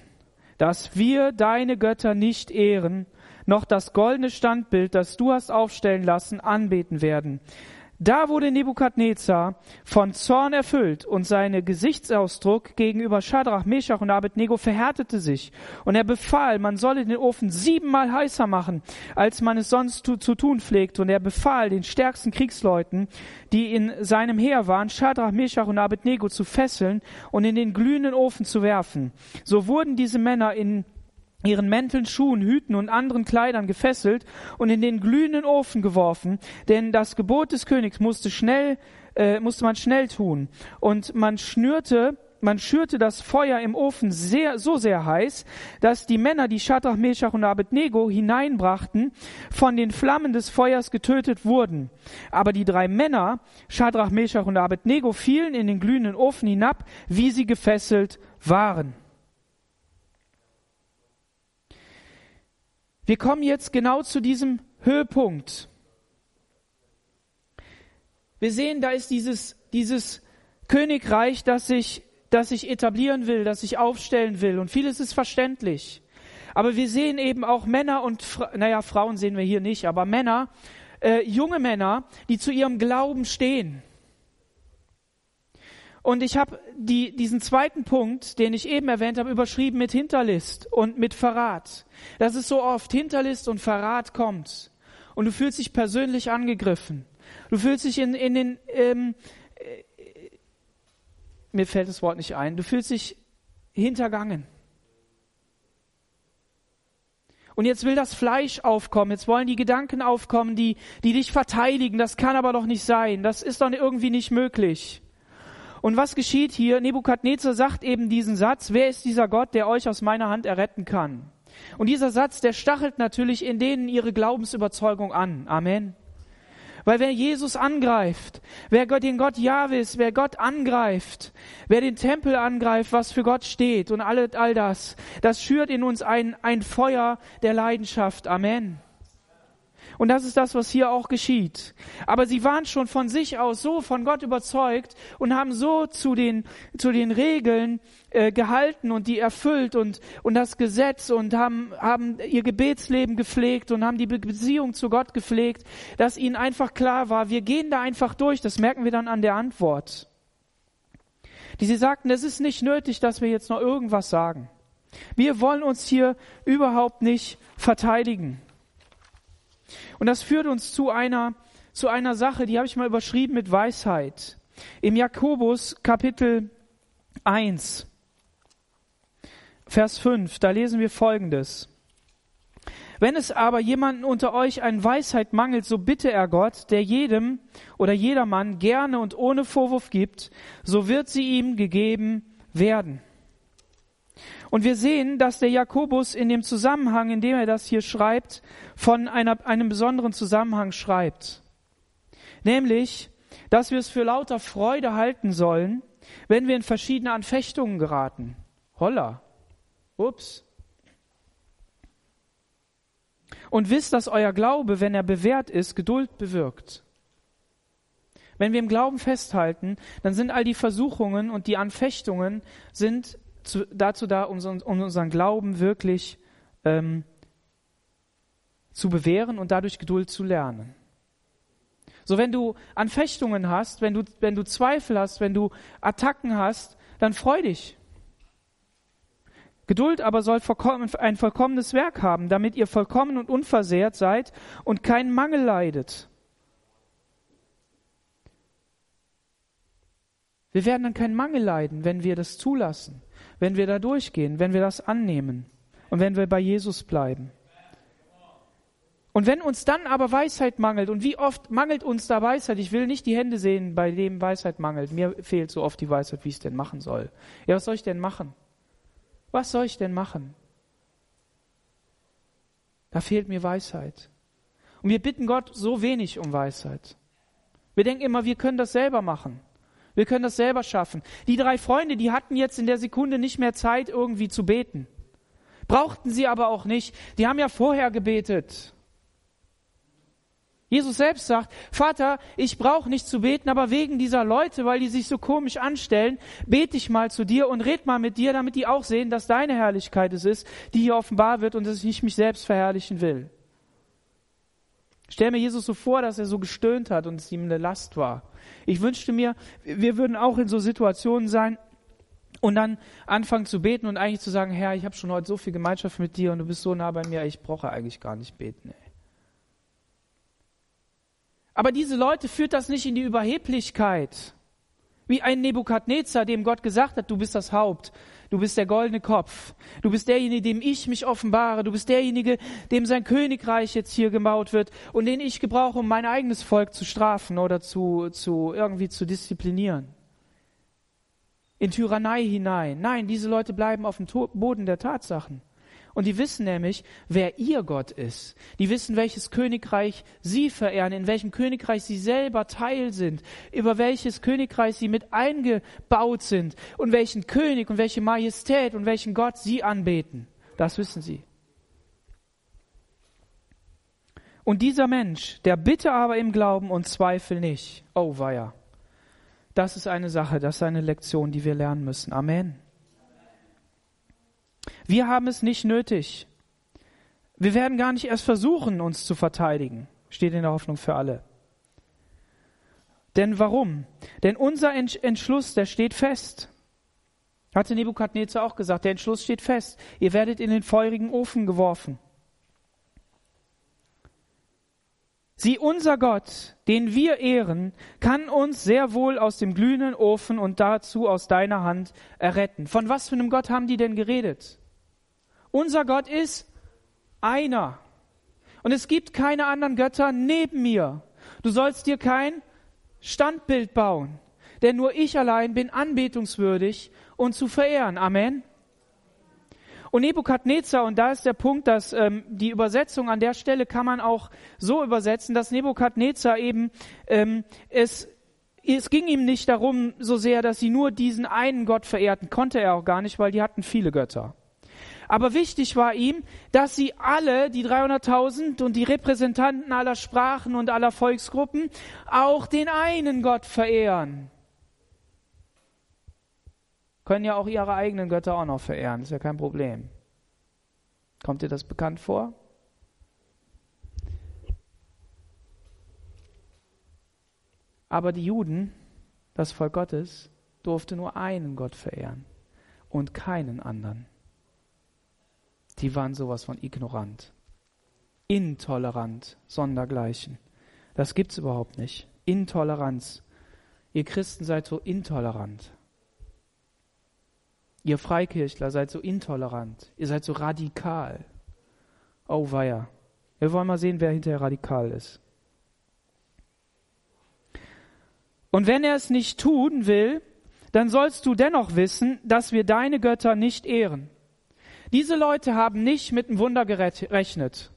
dass wir deine Götter nicht ehren, noch das goldene Standbild, das du hast aufstellen lassen, anbeten werden. Da wurde Nebukadnezar von Zorn erfüllt und sein Gesichtsausdruck gegenüber Schadrach, Meshach und Abednego verhärtete sich. Und er befahl, man solle den Ofen siebenmal heißer machen, als man es sonst zu, zu tun pflegt. Und er befahl den stärksten Kriegsleuten, die in seinem Heer waren, Schadrach, Meshach und Abednego zu fesseln und in den glühenden Ofen zu werfen. So wurden diese Männer in ihren Mänteln, Schuhen, Hüten und anderen Kleidern gefesselt und in den glühenden Ofen geworfen, denn das Gebot des Königs musste schnell, äh, musste man schnell tun. Und man schnürte, man schürte das Feuer im Ofen sehr, so sehr heiß, dass die Männer, die Schadrach, Meshach und Abednego hineinbrachten, von den Flammen des Feuers getötet wurden. Aber die drei Männer, Schadrach, Meshach und Abednego, fielen in den glühenden Ofen hinab, wie sie gefesselt waren. Wir kommen jetzt genau zu diesem Höhepunkt. Wir sehen, da ist dieses, dieses Königreich, das sich, das sich etablieren will, das sich aufstellen will. Und vieles ist verständlich. Aber wir sehen eben auch Männer und, naja, Frauen sehen wir hier nicht, aber Männer, äh, junge Männer, die zu ihrem Glauben stehen. Und ich habe die, diesen zweiten Punkt, den ich eben erwähnt habe, überschrieben mit Hinterlist und mit Verrat. Das ist so oft, Hinterlist und Verrat kommt. Und du fühlst dich persönlich angegriffen. Du fühlst dich in, in den, ähm, äh, mir fällt das Wort nicht ein, du fühlst dich hintergangen. Und jetzt will das Fleisch aufkommen, jetzt wollen die Gedanken aufkommen, die, die dich verteidigen. Das kann aber doch nicht sein. Das ist doch irgendwie nicht möglich. Und was geschieht hier? Nebukadnezar sagt eben diesen Satz, wer ist dieser Gott, der euch aus meiner Hand erretten kann? Und dieser Satz, der stachelt natürlich in denen ihre Glaubensüberzeugung an. Amen. Weil wer Jesus angreift, wer Gott, den Gott Jahwes, wer Gott angreift, wer den Tempel angreift, was für Gott steht und all, all das, das schürt in uns ein, ein Feuer der Leidenschaft. Amen. Und das ist das, was hier auch geschieht. Aber sie waren schon von sich aus so von Gott überzeugt und haben so zu den, zu den Regeln äh, gehalten und die erfüllt und, und das Gesetz und haben, haben ihr Gebetsleben gepflegt und haben die Beziehung zu Gott gepflegt, dass ihnen einfach klar war, wir gehen da einfach durch. Das merken wir dann an der Antwort. Die sie sagten, es ist nicht nötig, dass wir jetzt noch irgendwas sagen. Wir wollen uns hier überhaupt nicht verteidigen. Und das führt uns zu einer, zu einer Sache, die habe ich mal überschrieben mit Weisheit. Im Jakobus Kapitel 1, Vers 5, da lesen wir Folgendes. Wenn es aber jemanden unter euch an Weisheit mangelt, so bitte er Gott, der jedem oder jedermann gerne und ohne Vorwurf gibt, so wird sie ihm gegeben werden. Und wir sehen, dass der Jakobus in dem Zusammenhang, in dem er das hier schreibt, von einer, einem besonderen Zusammenhang schreibt. Nämlich, dass wir es für lauter Freude halten sollen, wenn wir in verschiedene Anfechtungen geraten. Holla. Ups. Und wisst, dass euer Glaube, wenn er bewährt ist, Geduld bewirkt. Wenn wir im Glauben festhalten, dann sind all die Versuchungen und die Anfechtungen sind zu, dazu da, um, um, unseren Glauben wirklich ähm, zu bewähren und dadurch Geduld zu lernen. So, wenn du Anfechtungen hast, wenn du, wenn du Zweifel hast, wenn du Attacken hast, dann freu dich. Geduld aber soll ein vollkommenes Werk haben, damit ihr vollkommen und unversehrt seid und keinen Mangel leidet. Wir werden dann keinen Mangel leiden, wenn wir das zulassen, wenn wir da durchgehen, wenn wir das annehmen und wenn wir bei Jesus bleiben. Und wenn uns dann aber Weisheit mangelt, und wie oft mangelt uns da Weisheit? Ich will nicht die Hände sehen, bei dem Weisheit mangelt. Mir fehlt so oft die Weisheit, wie ich es denn machen soll. Ja, was soll ich denn machen? Was soll ich denn machen? Da fehlt mir Weisheit. Und wir bitten Gott so wenig um Weisheit. Wir denken immer, wir können das selber machen. Wir können das selber schaffen. Die drei Freunde, die hatten jetzt in der Sekunde nicht mehr Zeit, irgendwie zu beten. Brauchten sie aber auch nicht. Die haben ja vorher gebetet. Jesus selbst sagt, Vater, ich brauche nicht zu beten, aber wegen dieser Leute, weil die sich so komisch anstellen, bete ich mal zu dir und red mal mit dir, damit die auch sehen, dass deine Herrlichkeit es ist, die hier offenbar wird und dass ich nicht mich selbst verherrlichen will. Stell mir Jesus so vor, dass er so gestöhnt hat und es ihm eine Last war. Ich wünschte mir, wir würden auch in so Situationen sein, und dann anfangen zu beten und eigentlich zu sagen, Herr, ich habe schon heute so viel Gemeinschaft mit dir und du bist so nah bei mir, ich brauche eigentlich gar nicht beten. Ey. Aber diese Leute führt das nicht in die Überheblichkeit. Wie ein Nebukadnezar, dem Gott gesagt hat, du bist das Haupt, du bist der goldene Kopf, du bist derjenige, dem ich mich offenbare, du bist derjenige, dem sein Königreich jetzt hier gebaut wird und den ich gebrauche, um mein eigenes Volk zu strafen oder zu, zu irgendwie zu disziplinieren. In Tyrannei hinein. Nein, diese Leute bleiben auf dem Boden der Tatsachen. Und die wissen nämlich, wer ihr Gott ist. Die wissen, welches Königreich sie verehren, in welchem Königreich sie selber Teil sind, über welches Königreich sie mit eingebaut sind und welchen König und welche Majestät und welchen Gott sie anbeten. Das wissen sie. Und dieser Mensch, der bitte aber im Glauben und Zweifel nicht. Oh weia. Das ist eine Sache, das ist eine Lektion, die wir lernen müssen. Amen. Wir haben es nicht nötig. Wir werden gar nicht erst versuchen, uns zu verteidigen. Steht in der Hoffnung für alle. Denn warum? Denn unser Entschluss, der steht fest. Hatte Nebukadnezar auch gesagt, der Entschluss steht fest. Ihr werdet in den feurigen Ofen geworfen. Sieh, unser Gott, den wir ehren, kann uns sehr wohl aus dem glühenden Ofen und dazu aus deiner Hand erretten. Von was für einem Gott haben die denn geredet? Unser Gott ist einer. Und es gibt keine anderen Götter neben mir. Du sollst dir kein Standbild bauen, denn nur ich allein bin anbetungswürdig und zu verehren. Amen. Und Nebukadnezar, und da ist der Punkt, dass ähm, die Übersetzung an der Stelle kann man auch so übersetzen, dass Nebukadnezar eben ähm, es es ging ihm nicht darum so sehr, dass sie nur diesen einen Gott verehrten, konnte er auch gar nicht, weil die hatten viele Götter. Aber wichtig war ihm, dass sie alle, die 300.000 und die Repräsentanten aller Sprachen und aller Volksgruppen, auch den einen Gott verehren. Können ja auch ihre eigenen Götter auch noch verehren, ist ja kein Problem. Kommt dir das bekannt vor? Aber die Juden, das Volk Gottes, durfte nur einen Gott verehren und keinen anderen die waren sowas von ignorant. Intolerant, sondergleichen. Das gibt's überhaupt nicht. Intoleranz. Ihr Christen seid so intolerant. Ihr Freikirchler seid so intolerant. Ihr seid so radikal. Oh weia. Wir wollen mal sehen, wer hinterher radikal ist. Und wenn er es nicht tun will, dann sollst du dennoch wissen, dass wir deine Götter nicht ehren. Diese Leute haben nicht mit dem Wunder gerechnet.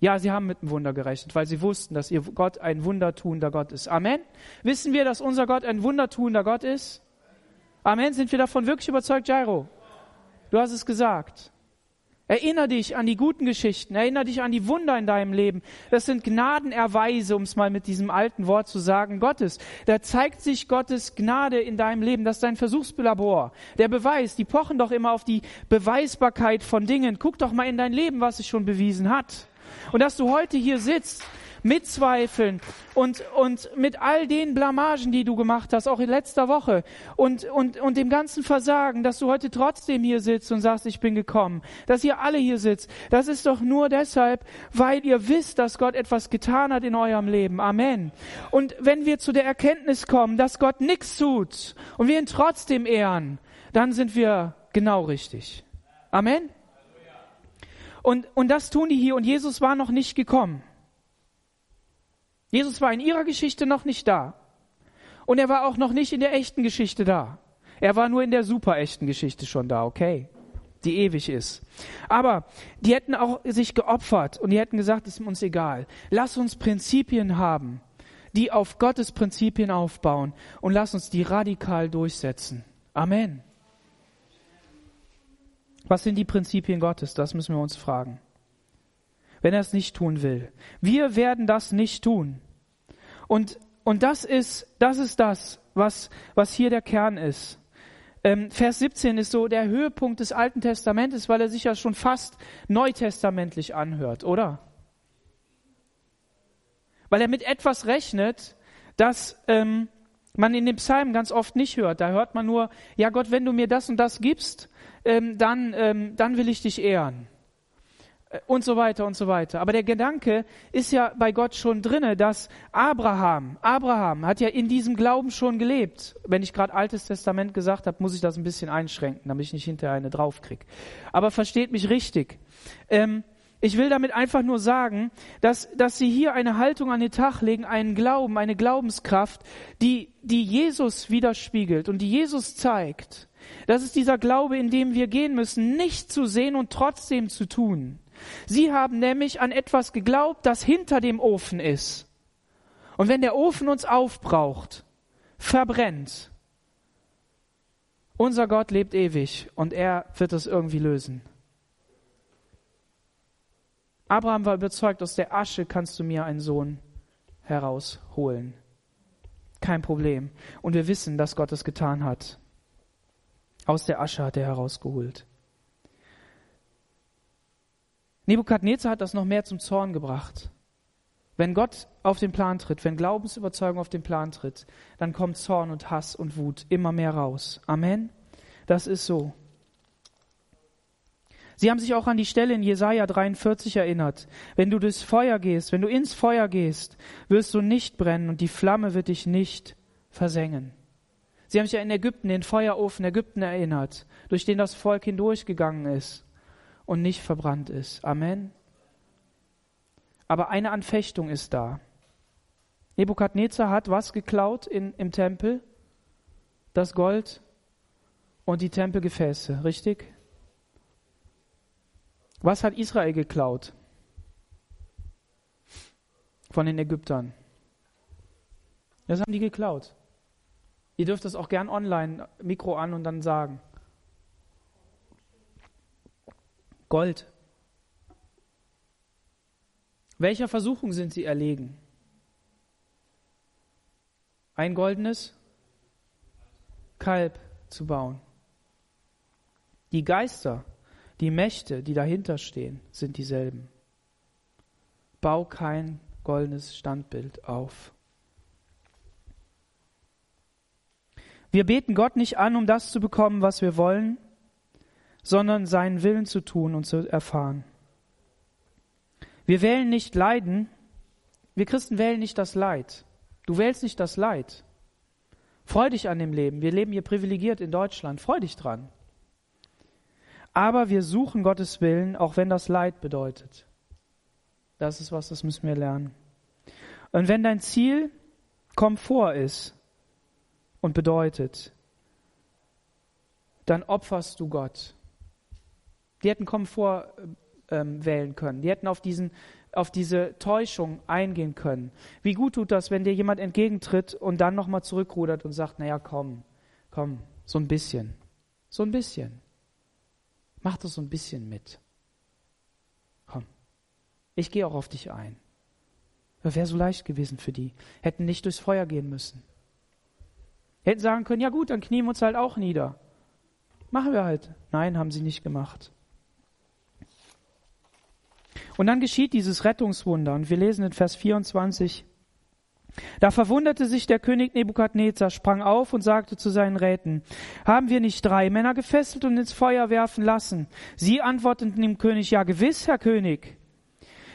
Ja, sie haben mit dem Wunder gerechnet, weil sie wussten, dass ihr Gott ein wundertuender Gott ist. Amen. Wissen wir, dass unser Gott ein wundertuender Gott ist? Amen. Sind wir davon wirklich überzeugt, Jairo? Du hast es gesagt. Erinner dich an die guten Geschichten, erinner dich an die Wunder in deinem Leben. Das sind Gnadenerweise, um es mal mit diesem alten Wort zu sagen, Gottes. Da zeigt sich Gottes Gnade in deinem Leben. Das ist dein Versuchslabor. Der Beweis, die pochen doch immer auf die Beweisbarkeit von Dingen. Guck doch mal in dein Leben, was es schon bewiesen hat. Und dass du heute hier sitzt mit Zweifeln und, und mit all den Blamagen, die du gemacht hast, auch in letzter Woche und, und, und dem ganzen Versagen, dass du heute trotzdem hier sitzt und sagst, ich bin gekommen, dass ihr alle hier sitzt, das ist doch nur deshalb, weil ihr wisst, dass Gott etwas getan hat in eurem Leben. Amen. Und wenn wir zu der Erkenntnis kommen, dass Gott nichts tut und wir ihn trotzdem ehren, dann sind wir genau richtig. Amen. Und, und das tun die hier und Jesus war noch nicht gekommen. Jesus war in ihrer Geschichte noch nicht da. Und er war auch noch nicht in der echten Geschichte da. Er war nur in der super echten Geschichte schon da, okay? Die ewig ist. Aber die hätten auch sich geopfert und die hätten gesagt, ist uns egal. Lass uns Prinzipien haben, die auf Gottes Prinzipien aufbauen und lass uns die radikal durchsetzen. Amen. Was sind die Prinzipien Gottes? Das müssen wir uns fragen wenn er es nicht tun will. Wir werden das nicht tun. Und, und das ist, das ist das, was, was hier der Kern ist. Ähm, Vers 17 ist so der Höhepunkt des Alten Testamentes, weil er sich ja schon fast neutestamentlich anhört, oder? Weil er mit etwas rechnet, das ähm, man in den Psalmen ganz oft nicht hört. Da hört man nur, ja Gott, wenn du mir das und das gibst, ähm, dann, ähm, dann will ich dich ehren und so weiter und so weiter. Aber der Gedanke ist ja bei Gott schon drinne, dass Abraham, Abraham hat ja in diesem Glauben schon gelebt. Wenn ich gerade Altes Testament gesagt habe, muss ich das ein bisschen einschränken, damit ich nicht hinterher eine draufkrieg. Aber versteht mich richtig. Ähm, ich will damit einfach nur sagen, dass, dass sie hier eine Haltung an den Tag legen, einen Glauben, eine Glaubenskraft, die, die Jesus widerspiegelt und die Jesus zeigt. Das ist dieser Glaube, in dem wir gehen müssen, nicht zu sehen und trotzdem zu tun. Sie haben nämlich an etwas geglaubt, das hinter dem Ofen ist. Und wenn der Ofen uns aufbraucht, verbrennt, unser Gott lebt ewig und er wird es irgendwie lösen. Abraham war überzeugt, aus der Asche kannst du mir einen Sohn herausholen. Kein Problem. Und wir wissen, dass Gott es getan hat. Aus der Asche hat er herausgeholt. Nebukadnezar hat das noch mehr zum Zorn gebracht. Wenn Gott auf den Plan tritt, wenn Glaubensüberzeugung auf den Plan tritt, dann kommt Zorn und Hass und Wut immer mehr raus. Amen. Das ist so. Sie haben sich auch an die Stelle in Jesaja 43 erinnert. Wenn du durchs Feuer gehst, wenn du ins Feuer gehst, wirst du nicht brennen und die Flamme wird dich nicht versengen. Sie haben sich ja in Ägypten, den Feuerofen Ägypten erinnert, durch den das Volk hindurchgegangen ist und nicht verbrannt ist. Amen. Aber eine Anfechtung ist da. Nebukadnezar hat was geklaut in, im Tempel? Das Gold und die Tempelgefäße, richtig? Was hat Israel geklaut? Von den Ägyptern. Das haben die geklaut. Ihr dürft das auch gern online, Mikro an und dann sagen. Gold. Welcher Versuchung sind sie erlegen? Ein goldenes Kalb zu bauen. Die Geister, die Mächte, die dahinter stehen, sind dieselben. Bau kein goldenes Standbild auf. Wir beten Gott nicht an, um das zu bekommen, was wir wollen, sondern seinen Willen zu tun und zu erfahren. Wir wählen nicht Leiden, wir Christen wählen nicht das Leid. Du wählst nicht das Leid. Freu dich an dem Leben. Wir leben hier privilegiert in Deutschland. Freu dich dran. Aber wir suchen Gottes Willen, auch wenn das Leid bedeutet. Das ist was, das müssen wir lernen. Und wenn dein Ziel Komfort ist und bedeutet, dann opferst du Gott. Die hätten Komfort ähm, wählen können. Die hätten auf, diesen, auf diese Täuschung eingehen können. Wie gut tut das, wenn dir jemand entgegentritt und dann nochmal zurückrudert und sagt, naja, komm, komm, so ein bisschen, so ein bisschen. Mach das so ein bisschen mit. Komm, ich gehe auch auf dich ein. Das wäre so leicht gewesen für die. Hätten nicht durchs Feuer gehen müssen. Hätten sagen können, ja gut, dann knien wir uns halt auch nieder. Machen wir halt. Nein, haben sie nicht gemacht. Und dann geschieht dieses Rettungswunder. Und wir lesen in Vers 24. Da verwunderte sich der König Nebukadnezar, sprang auf und sagte zu seinen Räten, haben wir nicht drei Männer gefesselt und ins Feuer werfen lassen? Sie antworteten dem König, ja gewiss, Herr König.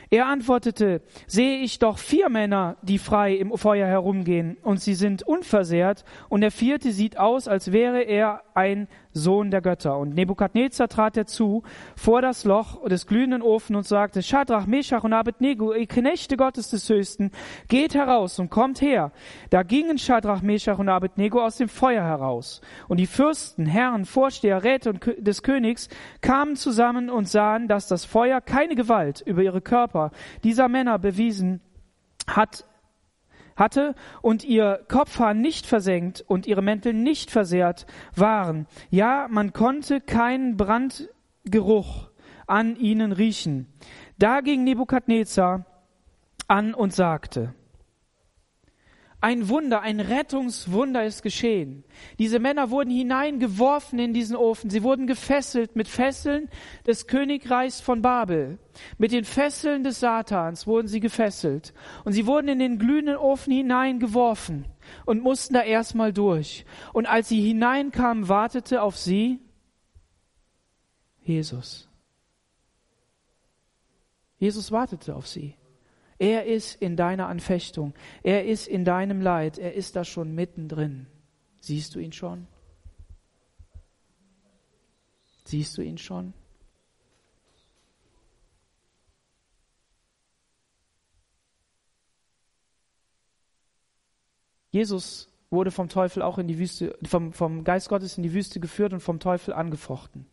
Er antwortete, sehe ich doch vier Männer, die frei im Feuer herumgehen, und sie sind unversehrt, und der vierte sieht aus, als wäre er ein Sohn der Götter. Und Nebukadnezar trat herzu vor das Loch des glühenden Ofen und sagte, Schadrach, Meshach und Abednego, ihr Knechte Gottes des Höchsten, geht heraus und kommt her. Da gingen Schadrach, Meshach und Abednego aus dem Feuer heraus. Und die Fürsten, Herren, Vorsteher, Räte des Königs kamen zusammen und sahen, dass das Feuer keine Gewalt über ihre Körper dieser Männer bewiesen hat, hatte und ihr Kopfhaar nicht versenkt und ihre Mäntel nicht versehrt waren. Ja, man konnte keinen Brandgeruch an ihnen riechen. Da ging Nebukadnezar an und sagte, ein Wunder, ein Rettungswunder ist geschehen. Diese Männer wurden hineingeworfen in diesen Ofen. Sie wurden gefesselt mit Fesseln des Königreichs von Babel. Mit den Fesseln des Satans wurden sie gefesselt. Und sie wurden in den glühenden Ofen hineingeworfen und mussten da erstmal durch. Und als sie hineinkamen, wartete auf sie Jesus. Jesus wartete auf sie. Er ist in deiner Anfechtung. Er ist in deinem Leid. Er ist da schon mittendrin. Siehst du ihn schon? Siehst du ihn schon? Jesus wurde vom Teufel auch in die Wüste, vom, vom Geist Gottes in die Wüste geführt und vom Teufel angefochten.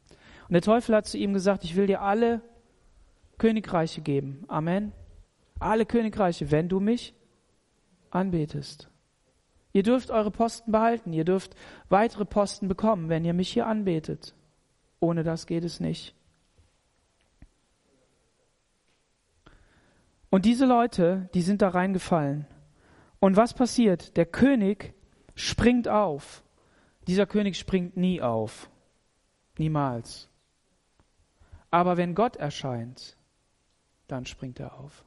Und der Teufel hat zu ihm gesagt, ich will dir alle Königreiche geben. Amen alle Königreiche, wenn du mich anbetest. Ihr dürft eure Posten behalten, ihr dürft weitere Posten bekommen, wenn ihr mich hier anbetet. Ohne das geht es nicht. Und diese Leute, die sind da reingefallen. Und was passiert? Der König springt auf. Dieser König springt nie auf. Niemals. Aber wenn Gott erscheint, dann springt er auf.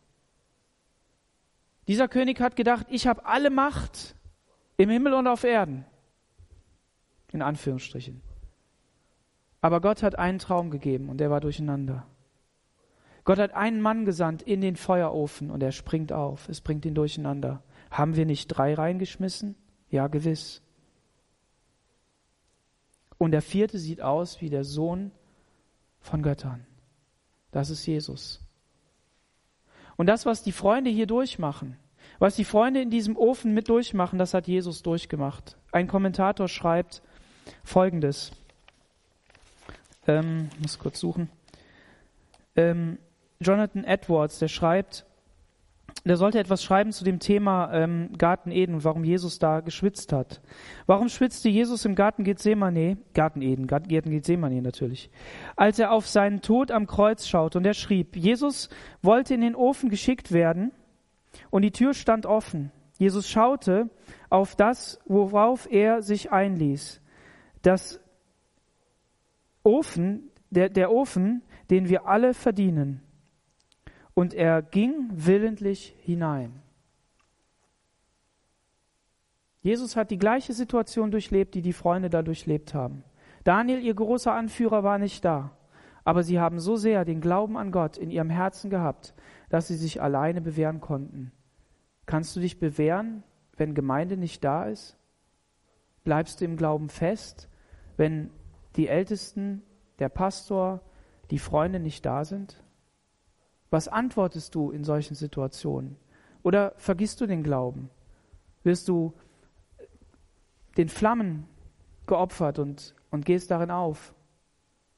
Dieser König hat gedacht, ich habe alle Macht im Himmel und auf Erden. In Anführungsstrichen. Aber Gott hat einen Traum gegeben und der war durcheinander. Gott hat einen Mann gesandt in den Feuerofen und er springt auf. Es bringt ihn durcheinander. Haben wir nicht drei reingeschmissen? Ja, gewiss. Und der vierte sieht aus wie der Sohn von Göttern. Das ist Jesus. Und das, was die Freunde hier durchmachen, was die Freunde in diesem Ofen mit durchmachen, das hat Jesus durchgemacht. Ein Kommentator schreibt Folgendes. Ähm, muss kurz suchen. Ähm, Jonathan Edwards, der schreibt, der sollte etwas schreiben zu dem Thema ähm, Garten Eden und warum Jesus da geschwitzt hat. Warum schwitzte Jesus im Garten Gethsemane, Garten Eden, Garten Gethsemane natürlich, als er auf seinen Tod am Kreuz schaut und er schrieb, Jesus wollte in den Ofen geschickt werden und die Tür stand offen. Jesus schaute auf das, worauf er sich einließ. Das Ofen, der, der Ofen, den wir alle verdienen und er ging willentlich hinein. Jesus hat die gleiche Situation durchlebt, die die Freunde da durchlebt haben. Daniel, ihr großer Anführer, war nicht da. Aber sie haben so sehr den Glauben an Gott in ihrem Herzen gehabt, dass sie sich alleine bewähren konnten. Kannst du dich bewähren, wenn Gemeinde nicht da ist? Bleibst du im Glauben fest, wenn die Ältesten, der Pastor, die Freunde nicht da sind? Was antwortest du in solchen Situationen? Oder vergisst du den Glauben? Wirst du den Flammen geopfert und, und gehst darin auf?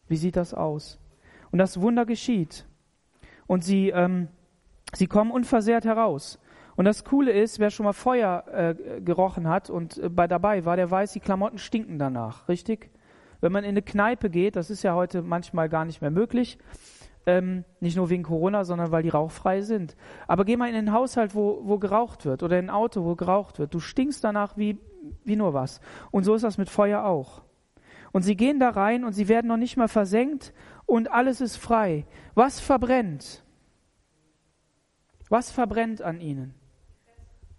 Wie sieht das aus? Und das Wunder geschieht. Und sie, ähm, sie kommen unversehrt heraus. Und das Coole ist, wer schon mal Feuer äh, gerochen hat und äh, bei dabei war, der weiß, die Klamotten stinken danach, richtig? Wenn man in eine Kneipe geht, das ist ja heute manchmal gar nicht mehr möglich, ähm, nicht nur wegen Corona, sondern weil die rauchfrei sind. Aber geh mal in einen Haushalt, wo, wo geraucht wird oder in ein Auto, wo geraucht wird. Du stinkst danach wie, wie nur was. Und so ist das mit Feuer auch. Und sie gehen da rein und sie werden noch nicht mal versenkt und alles ist frei. Was verbrennt? Was verbrennt an ihnen?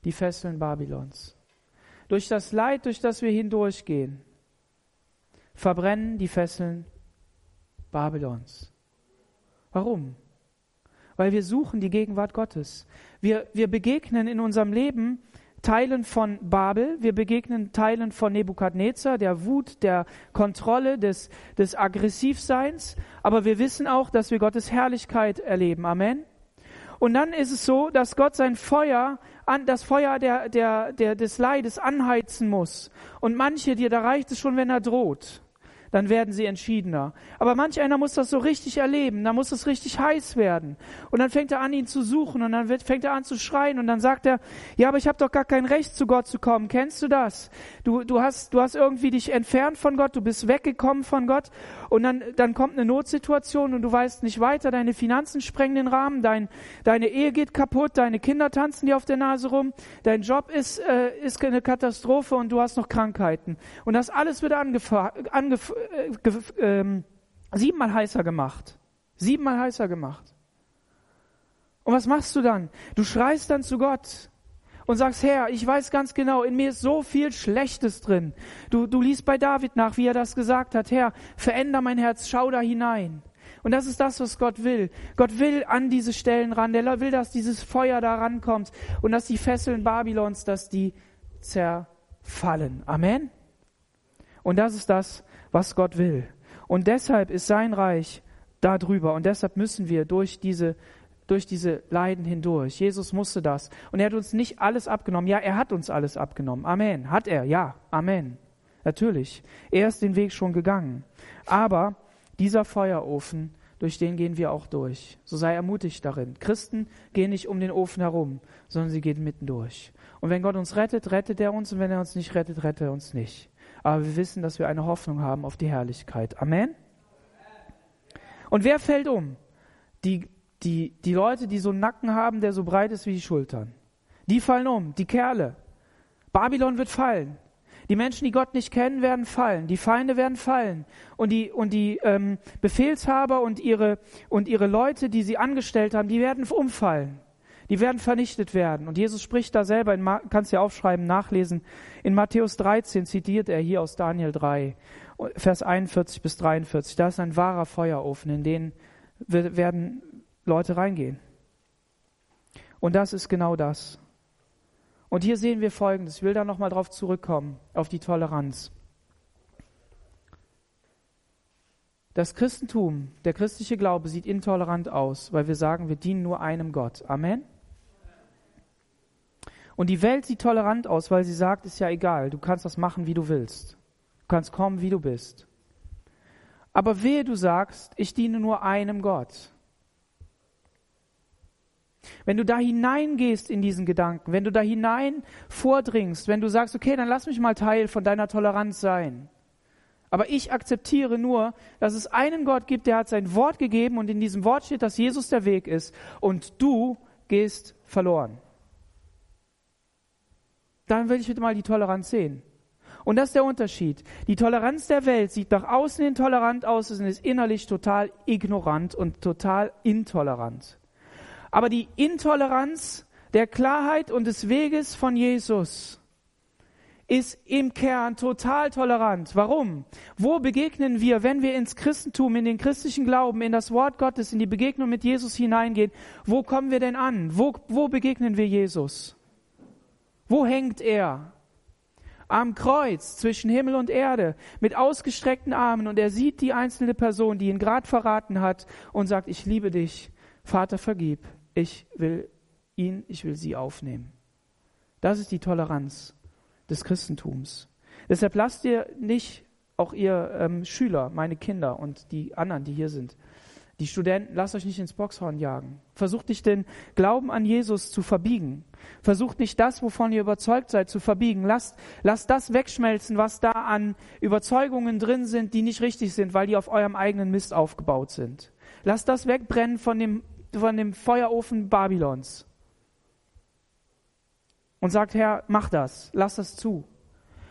Die Fesseln Babylons. Durch das Leid, durch das wir hindurchgehen, verbrennen die Fesseln Babylons. Warum? Weil wir suchen die Gegenwart Gottes. Wir, wir begegnen in unserem Leben Teilen von Babel, wir begegnen Teilen von Nebukadnezar, der Wut, der Kontrolle, des, des Aggressivseins, aber wir wissen auch, dass wir Gottes Herrlichkeit erleben. Amen. Und dann ist es so, dass Gott sein Feuer, an, das Feuer der, der, der, des Leides anheizen muss. Und manche, dir, da reicht es schon, wenn er droht dann werden sie entschiedener. Aber manch einer muss das so richtig erleben, da muss es richtig heiß werden. Und dann fängt er an, ihn zu suchen und dann wird, fängt er an zu schreien und dann sagt er, ja, aber ich habe doch gar kein Recht, zu Gott zu kommen. Kennst du das? Du, du, hast, du hast irgendwie dich entfernt von Gott, du bist weggekommen von Gott und dann, dann kommt eine Notsituation und du weißt nicht weiter, deine Finanzen sprengen den Rahmen, dein, deine Ehe geht kaputt, deine Kinder tanzen dir auf der Nase rum, dein Job ist, äh, ist eine Katastrophe und du hast noch Krankheiten. Und das alles wird angefangen. Angef äh, äh, siebenmal heißer gemacht. Siebenmal heißer gemacht. Und was machst du dann? Du schreist dann zu Gott und sagst, Herr, ich weiß ganz genau, in mir ist so viel Schlechtes drin. Du, du liest bei David nach, wie er das gesagt hat. Herr, veränder mein Herz, schau da hinein. Und das ist das, was Gott will. Gott will an diese Stellen ran. Der will, dass dieses Feuer da rankommt und dass die Fesseln Babylons, dass die zerfallen. Amen. Und das ist das, was Gott will. Und deshalb ist sein Reich da drüber. Und deshalb müssen wir durch diese, durch diese Leiden hindurch. Jesus musste das. Und er hat uns nicht alles abgenommen. Ja, er hat uns alles abgenommen. Amen. Hat er? Ja. Amen. Natürlich. Er ist den Weg schon gegangen. Aber dieser Feuerofen, durch den gehen wir auch durch. So sei ermutigt darin. Christen gehen nicht um den Ofen herum, sondern sie gehen mitten durch. Und wenn Gott uns rettet, rettet er uns. Und wenn er uns nicht rettet, rettet er uns nicht aber wir wissen, dass wir eine Hoffnung haben auf die Herrlichkeit. Amen. Und wer fällt um? Die, die, die Leute, die so einen Nacken haben, der so breit ist wie die Schultern. Die fallen um, die Kerle. Babylon wird fallen. Die Menschen, die Gott nicht kennen, werden fallen. Die Feinde werden fallen. Und die, und die ähm, Befehlshaber und ihre, und ihre Leute, die sie angestellt haben, die werden umfallen. Die werden vernichtet werden. Und Jesus spricht da selber, in, kannst du ja aufschreiben, nachlesen. In Matthäus 13 zitiert er hier aus Daniel 3, Vers 41 bis 43. Da ist ein wahrer Feuerofen, in den werden Leute reingehen. Und das ist genau das. Und hier sehen wir Folgendes. Ich will da nochmal drauf zurückkommen, auf die Toleranz. Das Christentum, der christliche Glaube sieht intolerant aus, weil wir sagen, wir dienen nur einem Gott. Amen. Und die Welt sieht tolerant aus, weil sie sagt, ist ja egal, du kannst das machen, wie du willst. Du kannst kommen, wie du bist. Aber wehe, du sagst, ich diene nur einem Gott. Wenn du da hineingehst in diesen Gedanken, wenn du da hinein vordringst, wenn du sagst, okay, dann lass mich mal Teil von deiner Toleranz sein. Aber ich akzeptiere nur, dass es einen Gott gibt, der hat sein Wort gegeben und in diesem Wort steht, dass Jesus der Weg ist und du gehst verloren dann will ich bitte mal die Toleranz sehen. Und das ist der Unterschied. Die Toleranz der Welt sieht nach außen intolerant aus und ist innerlich total ignorant und total intolerant. Aber die Intoleranz der Klarheit und des Weges von Jesus ist im Kern total tolerant. Warum? Wo begegnen wir, wenn wir ins Christentum, in den christlichen Glauben, in das Wort Gottes, in die Begegnung mit Jesus hineingehen? Wo kommen wir denn an? Wo, wo begegnen wir Jesus? Wo hängt er? am Kreuz zwischen Himmel und Erde mit ausgestreckten Armen und er sieht die einzelne Person, die ihn gerade verraten hat und sagt, ich liebe dich, Vater, vergib, ich will ihn, ich will sie aufnehmen. Das ist die Toleranz des Christentums. Deshalb lasst ihr nicht, auch ihr ähm, Schüler, meine Kinder und die anderen, die hier sind, die Studenten, lasst euch nicht ins Boxhorn jagen. Versucht nicht den Glauben an Jesus zu verbiegen. Versucht nicht das, wovon ihr überzeugt seid, zu verbiegen. Lasst, lasst das wegschmelzen, was da an Überzeugungen drin sind, die nicht richtig sind, weil die auf eurem eigenen Mist aufgebaut sind. Lasst das wegbrennen von dem, von dem Feuerofen Babylons. Und sagt, Herr, mach das, lasst das zu.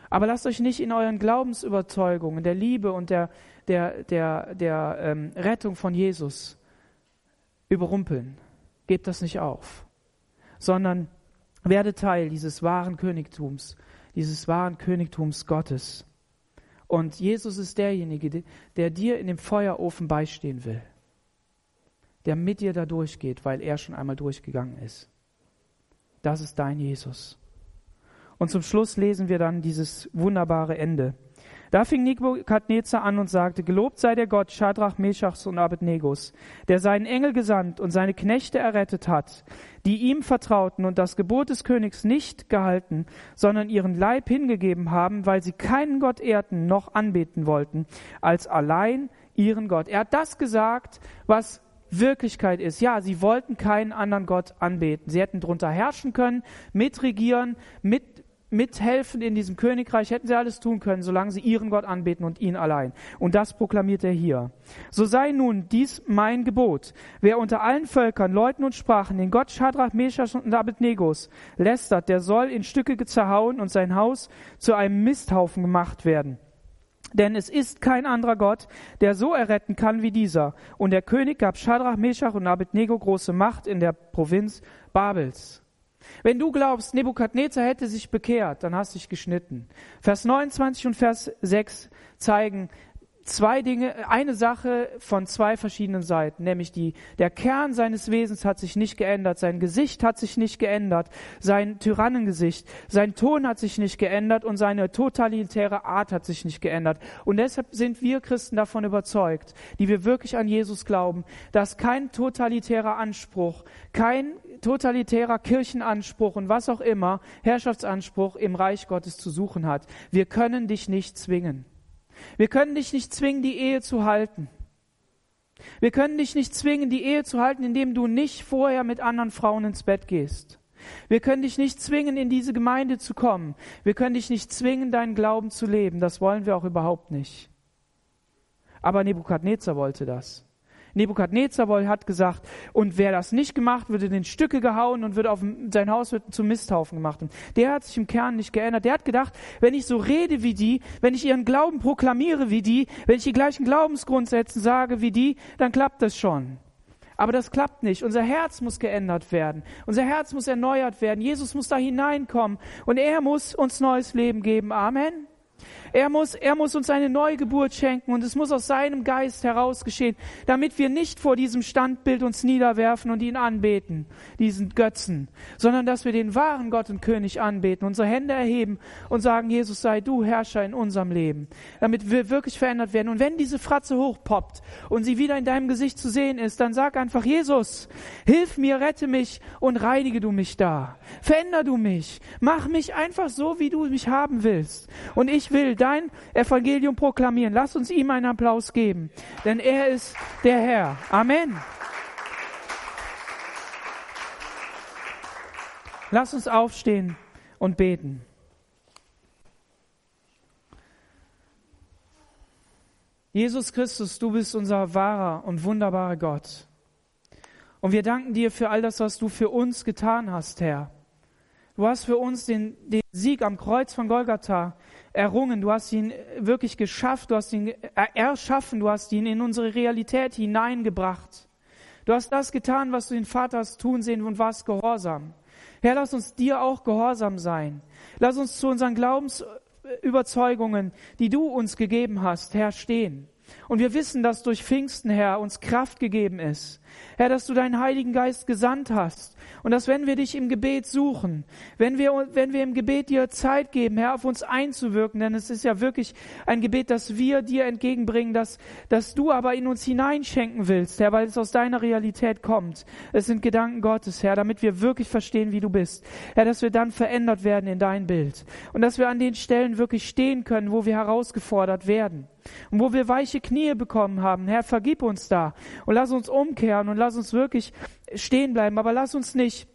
Aber lasst euch nicht in euren Glaubensüberzeugungen, der Liebe und der, der, der, der ähm, Rettung von Jesus überrumpeln. Gebt das nicht auf, sondern werde Teil dieses wahren Königtums, dieses wahren Königtums Gottes. Und Jesus ist derjenige, der dir in dem Feuerofen beistehen will, der mit dir da durchgeht, weil er schon einmal durchgegangen ist. Das ist dein Jesus. Und zum Schluss lesen wir dann dieses wunderbare Ende. Da fing Nebukadnezar an und sagte, Gelobt sei der Gott Schadrach, Meschachs und Abednegos, der seinen Engel gesandt und seine Knechte errettet hat, die ihm vertrauten und das Gebot des Königs nicht gehalten, sondern ihren Leib hingegeben haben, weil sie keinen Gott ehrten noch anbeten wollten, als allein ihren Gott. Er hat das gesagt, was Wirklichkeit ist. Ja, sie wollten keinen anderen Gott anbeten. Sie hätten drunter herrschen können, mitregieren, mit mithelfen in diesem Königreich, hätten sie alles tun können, solange sie ihren Gott anbeten und ihn allein. Und das proklamiert er hier. So sei nun dies mein Gebot. Wer unter allen Völkern, Leuten und Sprachen den Gott Shadrach, Meshach und Abednego lästert, der soll in Stücke zerhauen und sein Haus zu einem Misthaufen gemacht werden. Denn es ist kein anderer Gott, der so erretten kann wie dieser. Und der König gab Shadrach, Meshach und Abednego große Macht in der Provinz Babels. Wenn du glaubst, Nebukadnezar hätte sich bekehrt, dann hast dich geschnitten. Vers 29 und Vers 6 zeigen, zwei Dinge, eine Sache von zwei verschiedenen Seiten, nämlich die, der Kern seines Wesens hat sich nicht geändert, sein Gesicht hat sich nicht geändert, sein Tyrannengesicht, sein Ton hat sich nicht geändert und seine totalitäre Art hat sich nicht geändert. Und deshalb sind wir Christen davon überzeugt, die wir wirklich an Jesus glauben, dass kein totalitärer Anspruch, kein totalitärer Kirchenanspruch und was auch immer, Herrschaftsanspruch im Reich Gottes zu suchen hat. Wir können dich nicht zwingen. Wir können dich nicht zwingen, die Ehe zu halten. Wir können dich nicht zwingen, die Ehe zu halten, indem du nicht vorher mit anderen Frauen ins Bett gehst. Wir können dich nicht zwingen, in diese Gemeinde zu kommen. Wir können dich nicht zwingen, deinen Glauben zu leben. Das wollen wir auch überhaupt nicht. Aber Nebukadnezar wollte das. Nebukadnezar hat gesagt, und wer das nicht gemacht, würde in Stücke gehauen und würde auf sein Haus wird zum Misthaufen gemacht. Und der hat sich im Kern nicht geändert. Der hat gedacht, wenn ich so rede wie die, wenn ich ihren Glauben proklamiere wie die, wenn ich die gleichen Glaubensgrundsätze sage wie die, dann klappt das schon. Aber das klappt nicht. Unser Herz muss geändert werden. Unser Herz muss erneuert werden. Jesus muss da hineinkommen und er muss uns neues Leben geben. Amen. Er muss, er muss uns eine Neugeburt schenken und es muss aus seinem Geist heraus geschehen, damit wir nicht vor diesem Standbild uns niederwerfen und ihn anbeten, diesen Götzen, sondern dass wir den wahren Gott und König anbeten, unsere Hände erheben und sagen, Jesus sei du Herrscher in unserem Leben, damit wir wirklich verändert werden. Und wenn diese Fratze hochpoppt und sie wieder in deinem Gesicht zu sehen ist, dann sag einfach, Jesus, hilf mir, rette mich und reinige du mich da. Veränder du mich. Mach mich einfach so, wie du mich haben willst. Und ich will dein Evangelium proklamieren. Lass uns ihm einen Applaus geben, denn er ist der Herr. Amen. Lass uns aufstehen und beten. Jesus Christus, du bist unser wahrer und wunderbarer Gott. Und wir danken dir für all das, was du für uns getan hast, Herr. Du hast für uns den, den Sieg am Kreuz von Golgatha errungen. Du hast ihn wirklich geschafft. Du hast ihn erschaffen. Du hast ihn in unsere Realität hineingebracht. Du hast das getan, was du den Vater hast tun sehen und warst gehorsam. Herr, lass uns dir auch gehorsam sein. Lass uns zu unseren Glaubensüberzeugungen, die du uns gegeben hast, Herr, stehen. Und wir wissen, dass durch Pfingsten, Herr, uns Kraft gegeben ist. Herr, dass du deinen Heiligen Geist gesandt hast. Und dass wenn wir dich im Gebet suchen, wenn wir, wenn wir im Gebet dir Zeit geben, Herr, auf uns einzuwirken, denn es ist ja wirklich ein Gebet, das wir dir entgegenbringen, dass, dass du aber in uns hineinschenken willst, Herr, weil es aus deiner Realität kommt. Es sind Gedanken Gottes, Herr, damit wir wirklich verstehen, wie du bist. Herr, dass wir dann verändert werden in dein Bild. Und dass wir an den Stellen wirklich stehen können, wo wir herausgefordert werden. Und wo wir weiche Knie bekommen haben, Herr, vergib uns da. Und lass uns umkehren und lass uns wirklich stehen bleiben, aber lass uns nicht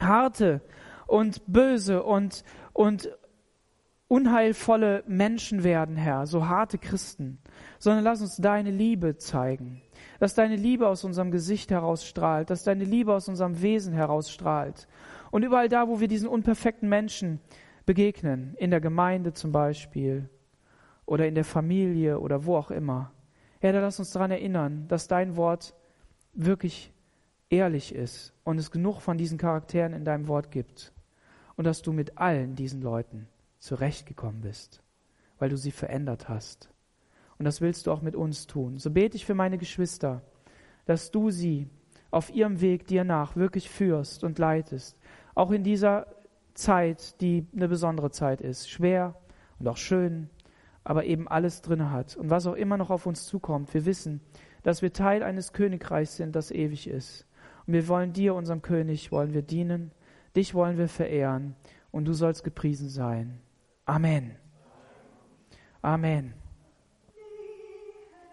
harte und böse und, und unheilvolle Menschen werden, Herr, so harte Christen, sondern lass uns deine Liebe zeigen, dass deine Liebe aus unserem Gesicht herausstrahlt, dass deine Liebe aus unserem Wesen herausstrahlt. Und überall da, wo wir diesen unperfekten Menschen begegnen, in der Gemeinde zum Beispiel, oder in der Familie oder wo auch immer. Herr, lass uns daran erinnern, dass dein Wort wirklich ehrlich ist und es genug von diesen Charakteren in deinem Wort gibt und dass du mit allen diesen Leuten zurechtgekommen bist, weil du sie verändert hast. Und das willst du auch mit uns tun. So bete ich für meine Geschwister, dass du sie auf ihrem Weg dir nach wirklich führst und leitest, auch in dieser Zeit, die eine besondere Zeit ist, schwer und auch schön aber eben alles drin hat. Und was auch immer noch auf uns zukommt, wir wissen, dass wir Teil eines Königreichs sind, das ewig ist. Und wir wollen dir, unserem König, wollen wir dienen, dich wollen wir verehren und du sollst gepriesen sein. Amen. Amen.